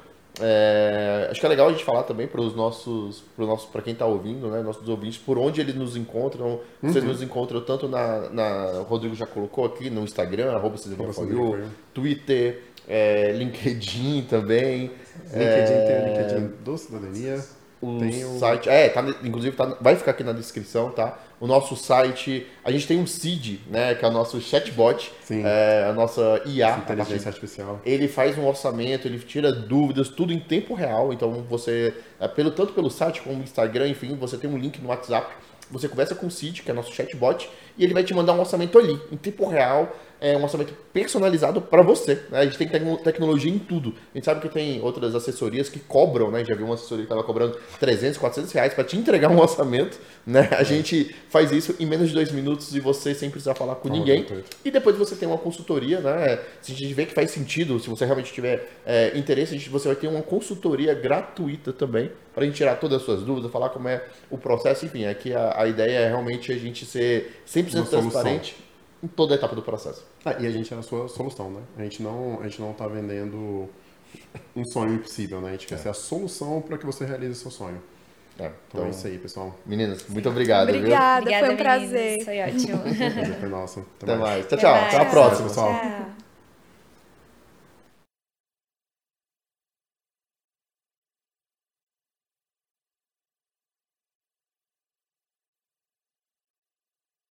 É, acho que é legal a gente falar também para os nossos, para nosso, para quem está ouvindo, né, nossos ouvintes, por onde eles nos encontram. Vocês Uhum. nos encontram tanto na, na, o Rodrigo já colocou aqui no Instagram, arroba You. Twitter, é, LinkedIn também. LinkedIn é, tem o LinkedIn do Cidadania. o- site, é, tá, inclusive tá, vai ficar aqui na descrição, tá? O nosso site, a gente tem um CID, né, que é o nosso chatbot, é, a nossa IA, a Inteligência partir- artificial. ele faz um orçamento, ele tira dúvidas, tudo em tempo real. Então você, é, pelo tanto pelo site como no Instagram, enfim, você tem um link no WhatsApp. Você conversa com o Cid, que é nosso chatbot, e ele vai te mandar um orçamento ali, em tempo real, é um orçamento personalizado para você. né? A gente tem tecno- tecnologia em tudo. A gente sabe que tem outras assessorias que cobram, né? Já viu uma assessoria que estava cobrando 300, 400 reais para te entregar um orçamento, né? A gente faz isso em menos de dois minutos e você sem precisar falar com Fala ninguém. gratuito. E depois você tem uma consultoria, né? Se a gente vê que faz sentido, se você realmente tiver é, interesse, a gente- você vai ter uma consultoria gratuita também, para a gente tirar todas as suas dúvidas, falar como é o processo, enfim, aqui a, a ideia é realmente a gente ser 100% Uma solução. transparente em toda a etapa do processo. Ah, e a gente é a sua solução, né? A gente não, a gente não tá vendendo um sonho impossível, né? A gente quer ser a solução para que você realize seu sonho. É, Então, então, é isso aí, pessoal. meninas, muito obrigado, viu? Obrigada, Obrigada, foi um meninas. prazer. Foi ótimo. <laughs> Foi nosso. Até Até mais. mais. Tchau, Até tchau. mais. Até a próxima. pessoal. Tchau.